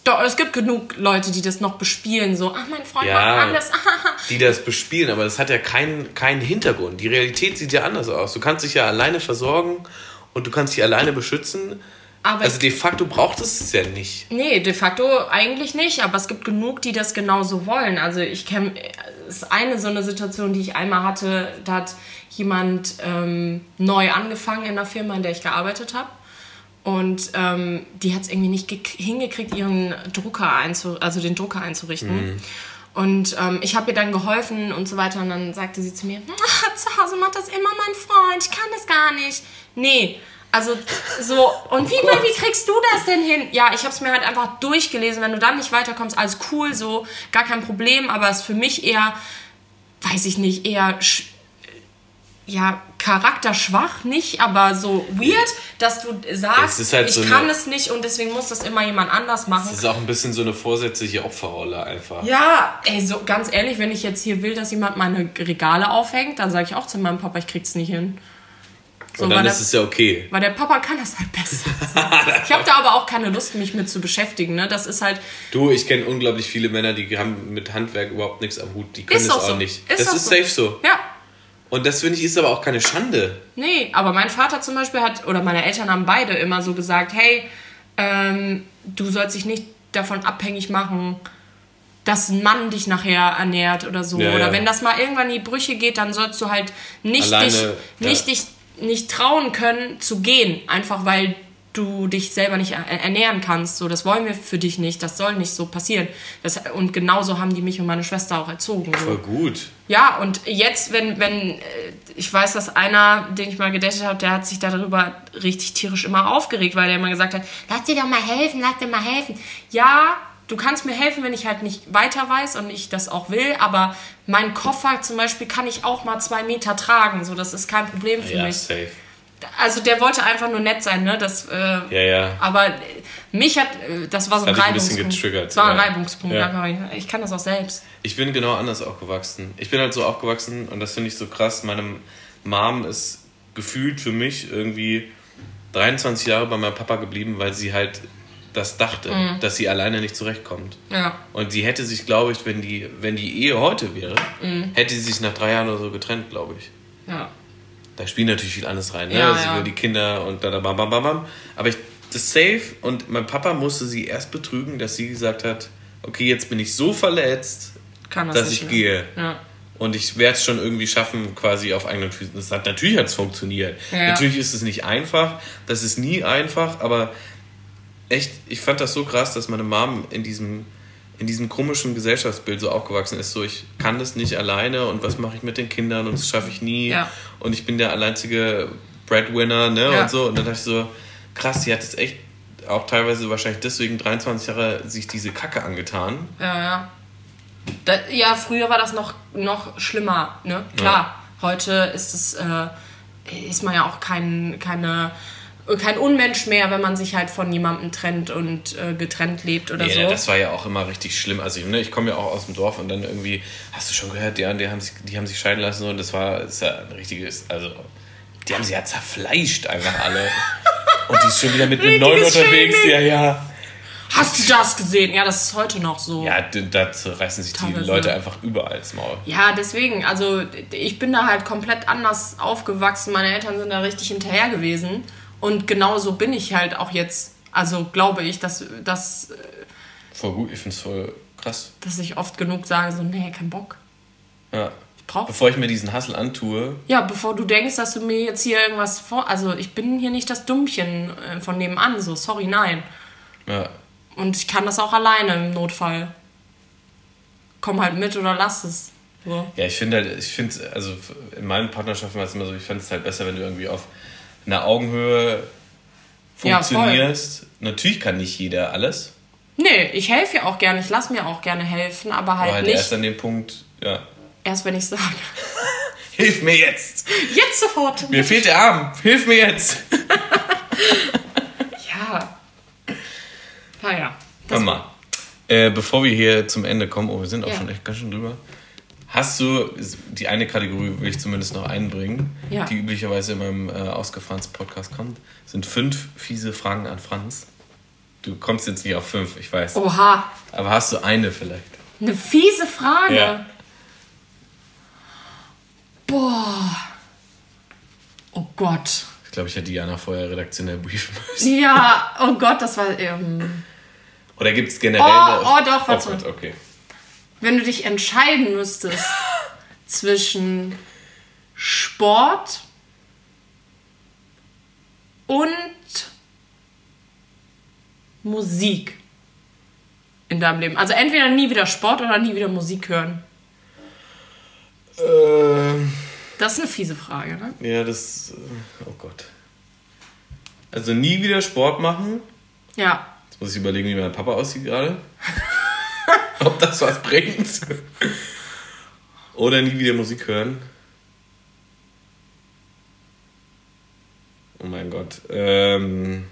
Doch, es gibt genug Leute, die das noch bespielen. So, ach, mein Freund Ja. macht alles. Die das bespielen, aber das hat ja keinen, keinen Hintergrund. Die Realität sieht ja anders aus. Du kannst dich ja alleine versorgen und du kannst dich alleine beschützen. Aber Also de facto braucht es es ja nicht. Nee, de facto eigentlich nicht, aber es gibt genug, die das genauso wollen. Also ich kenne, es ist eine so eine Situation, die ich einmal hatte, da hat jemand ähm, neu angefangen in der Firma, in der ich gearbeitet habe. Und ähm, die hat es irgendwie nicht gek- hingekriegt, ihren Drucker einzu also den Drucker einzurichten. Und ähm, ich habe ihr dann geholfen und so weiter. Und dann sagte sie zu mir, "Ah, zu Hause macht das immer mein Freund, ich kann das gar nicht. Nee, also so, und wie, wie kriegst du das denn hin? Ja, ich habe es mir halt einfach durchgelesen. Wenn du dann nicht weiterkommst, alles cool, so, gar kein Problem. Aber es ist für mich eher, weiß ich nicht, eher ja, charakterschwach nicht, aber so weird, dass du sagst, halt ich so kann eine- es nicht und deswegen muss das immer jemand anders machen. Das ist auch ein bisschen so eine vorsätzliche Opferrolle einfach. Ja, ey, so ganz ehrlich, wenn ich jetzt hier will, dass jemand meine Regale aufhängt, dann sage ich auch zu meinem Papa, ich krieg's nicht hin. So, Und dann ist der, es ja okay. weil der Papa kann das halt besser. ich habe da aber auch keine Lust, mich mit zu beschäftigen. Ne? Das ist halt, Du, ich kenne unglaublich viele Männer, die haben mit Handwerk überhaupt nichts am Hut. Die können es auch so. nicht. Ist das ist so. safe so. ja, Und das finde ich ist aber auch keine Schande. Nee, aber mein Vater zum Beispiel hat, oder meine Eltern haben beide immer so gesagt, hey, ähm, du sollst dich nicht davon abhängig machen, dass ein Mann dich nachher ernährt oder so. Ja, oder ja. wenn das mal irgendwann in die Brüche geht, dann sollst du halt nicht Alleine, dich, ja. nicht dich nicht trauen können zu gehen, einfach weil du dich selber nicht er- ernähren kannst. So, das wollen wir für dich nicht, das soll nicht so passieren. Das, und genauso haben die mich und meine Schwester auch erzogen. So. Voll gut. Ja, und jetzt, wenn, wenn, äh, ich weiß, dass einer, den ich mal gedatet habe, der hat sich darüber richtig tierisch immer aufgeregt, weil der immer gesagt hat, lass dir doch mal helfen, lass dir mal helfen. Ja, du kannst mir helfen, wenn ich halt nicht weiter weiß und ich das auch will, aber meinen Koffer zum Beispiel kann ich auch mal zwei Meter tragen, so, das ist kein Problem für Ja, mich. safe. Also der wollte einfach nur nett sein, ne, das, äh, Ja, ja. aber äh, mich hat, äh, das war so ein Hat dich ein bisschen Reibungspunkt. getriggert, Das war ein ja. Reibungspunkt, Ja. ich kann das auch selbst. Ich bin genau anders aufgewachsen. Ich bin halt so aufgewachsen und das finde ich so krass. Meine Mom ist gefühlt für mich irgendwie 23 Jahre bei meinem Papa geblieben, weil sie halt das dachte, Mhm. dass sie alleine nicht zurechtkommt. Ja. Und sie hätte sich, glaube ich, wenn die, wenn die Ehe heute wäre, Mhm. hätte sie sich nach drei Jahren oder so getrennt, glaube ich. Ja. Da spielt natürlich viel anderes rein, ne? Ja, sie ja. will die Kinder und da, da, bam, bam, bam, bam. Aber ich, das safe und mein Papa musste sie erst betrügen, dass sie gesagt hat, okay, jetzt bin ich so verletzt, Kann das dass ich mehr. gehe. Ja. Und ich werde es schon irgendwie schaffen, quasi auf eigenen Füßen. Das hat, natürlich hat es funktioniert. Ja. Natürlich ist es nicht einfach. Das ist nie einfach, aber echt, ich fand das so krass, dass meine Mom in diesem, in diesem komischen Gesellschaftsbild so aufgewachsen ist. So, ich kann das nicht alleine und was mache ich mit den Kindern und das schaffe ich nie. Ja. Und ich bin der alleinzige Breadwinner, ne? Ja. Und so. Und dann dachte ich so, krass, die hat es echt auch teilweise wahrscheinlich deswegen 23 Jahre sich diese Kacke angetan. Ja, ja. Da, ja, früher war das noch, noch schlimmer, ne? Klar. Heute ist es, äh, ist man ja auch kein, keine, kein Unmensch mehr, wenn man sich halt von jemandem trennt und äh, getrennt lebt oder Nee, so. das war ja auch immer richtig schlimm. Also ne, ich komme ja auch aus dem Dorf und dann irgendwie, hast du schon gehört, die, die, haben, sich, die haben sich scheiden lassen und das war das ist ja ein richtiges, also die haben sie ja zerfleischt einfach alle. und die ist schon wieder mit einem Neuen unterwegs. Ja, ja. Hast du das gesehen? Ja, das ist heute noch so. Ja, da reißen sich die Teilweise. Leute einfach überall ins Maul. Ja, deswegen, also ich bin da halt komplett anders aufgewachsen. Meine Eltern sind da richtig hinterher gewesen. Und genauso bin ich halt auch jetzt. Also glaube ich, dass, dass, Voll gut, ich finde es voll krass. dass ich oft genug sage, so, nee, kein Bock. Ja. Ich brauche Bevor ich mir diesen Hassel antue, Ja, bevor du denkst, dass du mir jetzt hier irgendwas vor. Also, ich bin hier nicht das Dummchen äh, von nebenan, so, sorry, nein. ja, Und ich kann das auch alleine im Notfall. Komm halt mit oder lass es. So. Ja, ich finde halt, ich finde, also in meinen Partnerschaften war es immer so, ich fand es halt besser, wenn du irgendwie auf einer Augenhöhe Ja, funktionierst. Natürlich kann nicht jeder alles, Nee, ich helfe ja auch gerne, ich lass mir auch gerne helfen, aber halt, aber halt nicht erst an dem Punkt, ja. erst, wenn ich sage. Hilf mir jetzt! Jetzt sofort! Mir fehlt der Arm! Hilf mir jetzt! Ja. Naja. Das, Mama, äh, bevor wir hier zum Ende kommen, oh, wir sind auch Ja. schon echt ganz schön drüber. Hast du, die eine Kategorie will ich zumindest noch einbringen, Ja. die üblicherweise in meinem äh, Ausgefranst-Podcast kommt, sind fünf fiese Fragen an Franz. Du kommst jetzt nicht auf fünf, ich weiß. Oha, Aber hast du eine vielleicht? eine fiese Frage. Ja. Boah. Oh Gott. Ich glaube, ich hätte Diana vorher redaktionell briefen müssen. Ja, oh Gott, das war. Ähm, Oder gibt es generell Oh, noch- oh, doch, warte. Gott, okay. Wenn du dich entscheiden müsstest zwischen Sport und Musik in deinem Leben? Also entweder nie wieder Sport oder nie wieder Musik hören. Ähm, Das ist eine fiese Frage, ne? ja, das. äh, Oh Gott. Also nie wieder Sport machen. Ja. Jetzt muss ich überlegen, wie mein Papa aussieht gerade. Ob das was bringt. Oder nie wieder Musik hören. Oh mein Gott. Ähm,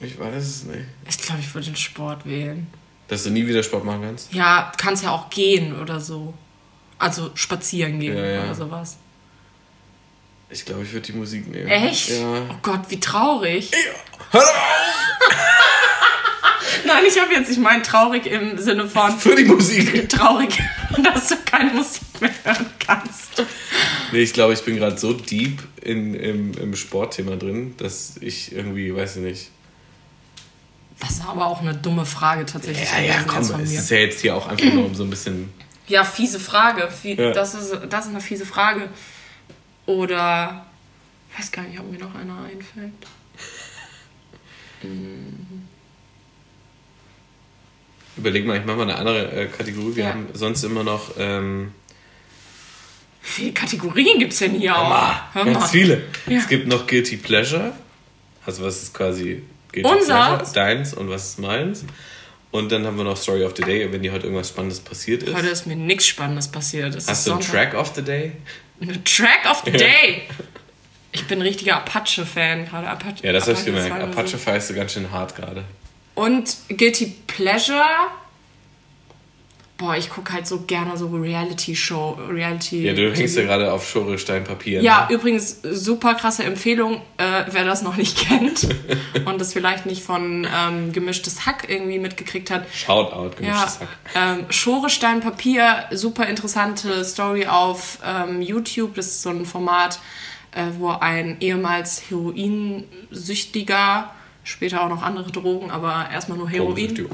ich weiß es nicht. Ich glaube, ich würde den Sport wählen. Dass du nie wieder Sport machen kannst? Ja, kannst ja auch gehen oder so. Also spazieren gehen Ja, ja. oder sowas. Ich glaube, ich würde die Musik nehmen. Echt? Ja. Oh Gott, wie traurig. Hör doch auf! Nein, ich habe jetzt nicht meinen traurig im Sinne von Für die Musik. traurig, dass du keine Musik mehr hören kannst. Nee, ich glaube, ich bin gerade so deep in, im, im Sportthema drin, dass ich irgendwie, weiß ich nicht. Das ist aber auch eine dumme Frage tatsächlich. Ja, ja, komm, es ist ja jetzt hier auch einfach nur um so ein bisschen. Ja, fiese Frage. Fie- Ja. Das, ist, das ist eine fiese Frage. Oder, ich weiß gar nicht, ob mir noch einer einfällt. Überleg mal, ich mache mal eine andere äh, Kategorie. Wir Ja. haben sonst immer noch. Ähm, Wie viele Kategorien gibt es denn hier auch? Hör ganz viele. Ja. Es gibt noch Guilty Pleasure. Also, was ist quasi Guilty Unser? Pleasure? Deins und was ist meins? Und dann haben wir noch Story of the Day, wenn dir heute irgendwas Spannendes passiert ist. Heute ist mir nichts Spannendes passiert. Es ist Hast du einen. Track of the Day? Eine Track of the Day. Ich bin ein richtiger Apache-Fan gerade. Apache, Ja, das habe ich Apache gemerkt. 2 oder so. Apache feierst du ganz schön hart gerade. Und Guilty Pleasure. Boah, ich gucke halt so gerne so Reality-Show. Reality Ja, du hängst ja gerade auf Schorestein Papier. Ja, ne? übrigens, super krasse Empfehlung, äh, wer das noch nicht kennt und das vielleicht nicht von ähm, Gemischtes Hack irgendwie mitgekriegt hat. Shoutout, Ja, gemischtes Hack. ähm, Schorestein Papier, super interessante Story auf ähm, YouTube. Das ist so ein Format, äh, wo ein ehemals Heroinsüchtiger, später auch noch andere Drogen, aber erstmal nur Heroin,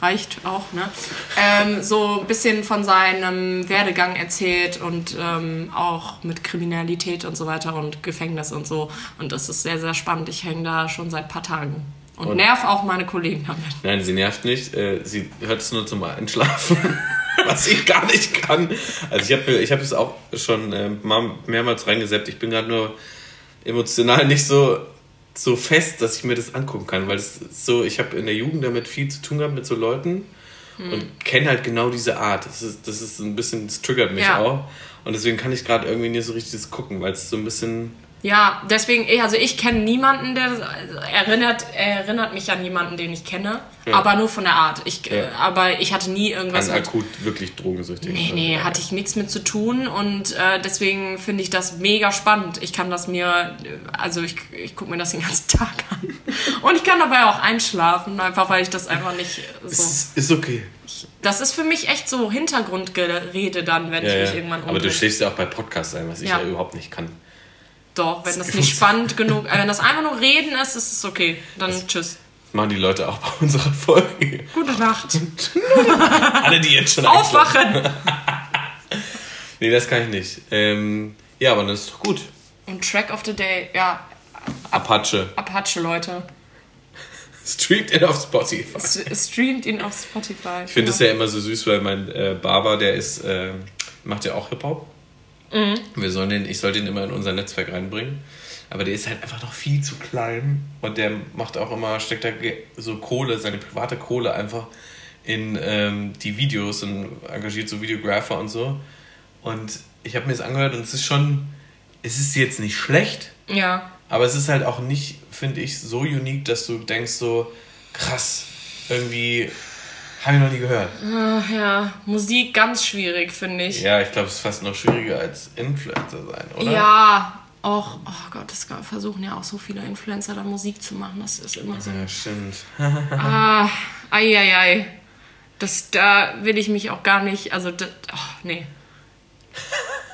reicht auch, ne? Ähm, so ein bisschen von seinem Werdegang erzählt und ähm, auch mit Kriminalität und so weiter und Gefängnis und so. Und das ist sehr, sehr spannend. Ich hänge da schon seit ein paar Tagen. Und, Und- nerv auch meine Kollegen damit. Nein, sie nervt nicht. Äh, sie hört es nur zum Einschlafen. Was ich gar nicht kann. Also ich habe ich hab es auch schon äh, mal mehrmals reingesäppt. Ich bin gerade nur emotional nicht so, so fest, dass ich mir das angucken kann. Weil es so, ich habe in der Jugend damit viel zu tun gehabt mit so Leuten und kenne halt genau diese Art. Das ist, das ist ein bisschen, das triggert mich Ja. auch. Und deswegen kann ich gerade irgendwie nicht so richtig gucken, weil es so ein bisschen. Ja, deswegen, eh, also ich kenne niemanden, der erinnert, erinnert mich an niemanden, den ich kenne, Ja. aber nur von der Art. Ich, äh, Ja. aber ich hatte nie irgendwas An mit. akut wirklich drogensüchtig. Nee, nee, hatte ich nichts mit zu tun und äh, deswegen finde ich das mega spannend. Ich kann das mir, äh, also ich, ich gucke mir das den ganzen Tag an. Und ich kann dabei auch einschlafen, einfach weil ich das einfach nicht so. Ist, ist okay. Das ist für mich echt so Hintergrundgerede dann, wenn Ja, ich mich irgendwann Aber du umdrehe. schläfst ja auch bei Podcasts ein, was ich ja überhaupt nicht kann. Doch, wenn das nicht spannend genug, äh, wenn das einfach nur reden ist, ist es okay. Dann tschüss. machen die Leute auch bei unserer Folge. Gute Nacht. Alle, die jetzt schon Aufwachen! Nee, das kann ich nicht. Ähm, ja, aber das ist doch gut. Und Track of the Day, ja, Apache. Apache, Leute. Streamt in auf Spotify. Streamt ihn auf Spotify. Ich finde es ja immer so süß, weil mein äh, Barber, der ist, äh, macht ja auch Hip-Hop. Mhm. Wir sollen den, ich soll den immer in unser Netzwerk reinbringen. Aber der ist halt einfach noch viel zu klein. Und der macht auch immer, steckt da so Kohle, seine private Kohle einfach in ähm, die Videos und engagiert so Videographer und so. Und ich habe mir das angehört und es ist schon, es ist jetzt nicht schlecht, Ja. aber es ist halt auch nicht, finde ich, so unique, dass du denkst so, krass, irgendwie habe ich noch nie gehört. Ach ja, Musik ganz schwierig, finde ich. Ja, ich glaube, es ist fast noch schwieriger als Influencer sein, oder? Ja, auch, oh Gott, das versuchen ja auch so viele Influencer da Musik zu machen. Das ist immer so. Ja, stimmt. Ah, ei, ei, ei. Das, da will ich mich auch gar nicht, also, das, oh, nee.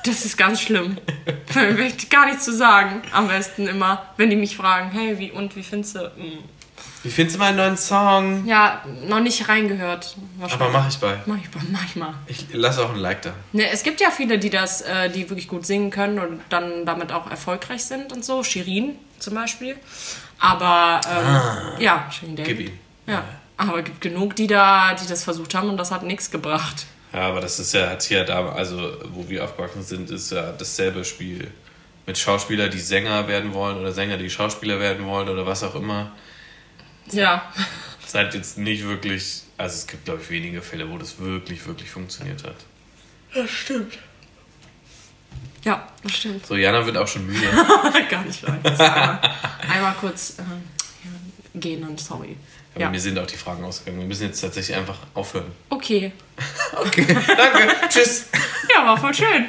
Das ist ganz schlimm. Da will ich gar nichts zu sagen. Am besten immer, wenn die mich fragen, hey, wie und wie findest du? Hm. Wie findest du meinen neuen Song? Ja, noch nicht reingehört. Aber mach ich bei. Mach ich bei manchmal. Ich lasse auch ein Like da. Ne, es gibt ja viele, die das, äh, die wirklich gut singen können und dann damit auch erfolgreich sind und so. Shirin zum Beispiel. Aber ähm, ja, Shirin David. Gib ihm. Ja. Aber es gibt genug, die da, die das versucht haben und das hat nichts gebracht. Ja, aber das ist ja, hat hier da, also wo wir aufgewachsen sind, ist ja dasselbe Spiel. Mit Schauspieler, die Sänger werden wollen oder Sänger, die Schauspieler werden wollen oder was auch immer. Ja. Es hat jetzt nicht wirklich, also es gibt glaube ich wenige Fälle, wo das wirklich, wirklich funktioniert hat. Das stimmt. Ja, das stimmt. So, Jana wird auch schon müde. Gar nicht weit. Einmal, einmal kurz äh, ja, gehen und sorry. Aber Ja. mir sind auch die Fragen ausgegangen. Wir müssen jetzt tatsächlich einfach aufhören. Okay. Okay, danke. Tschüss. Ja, war voll schön.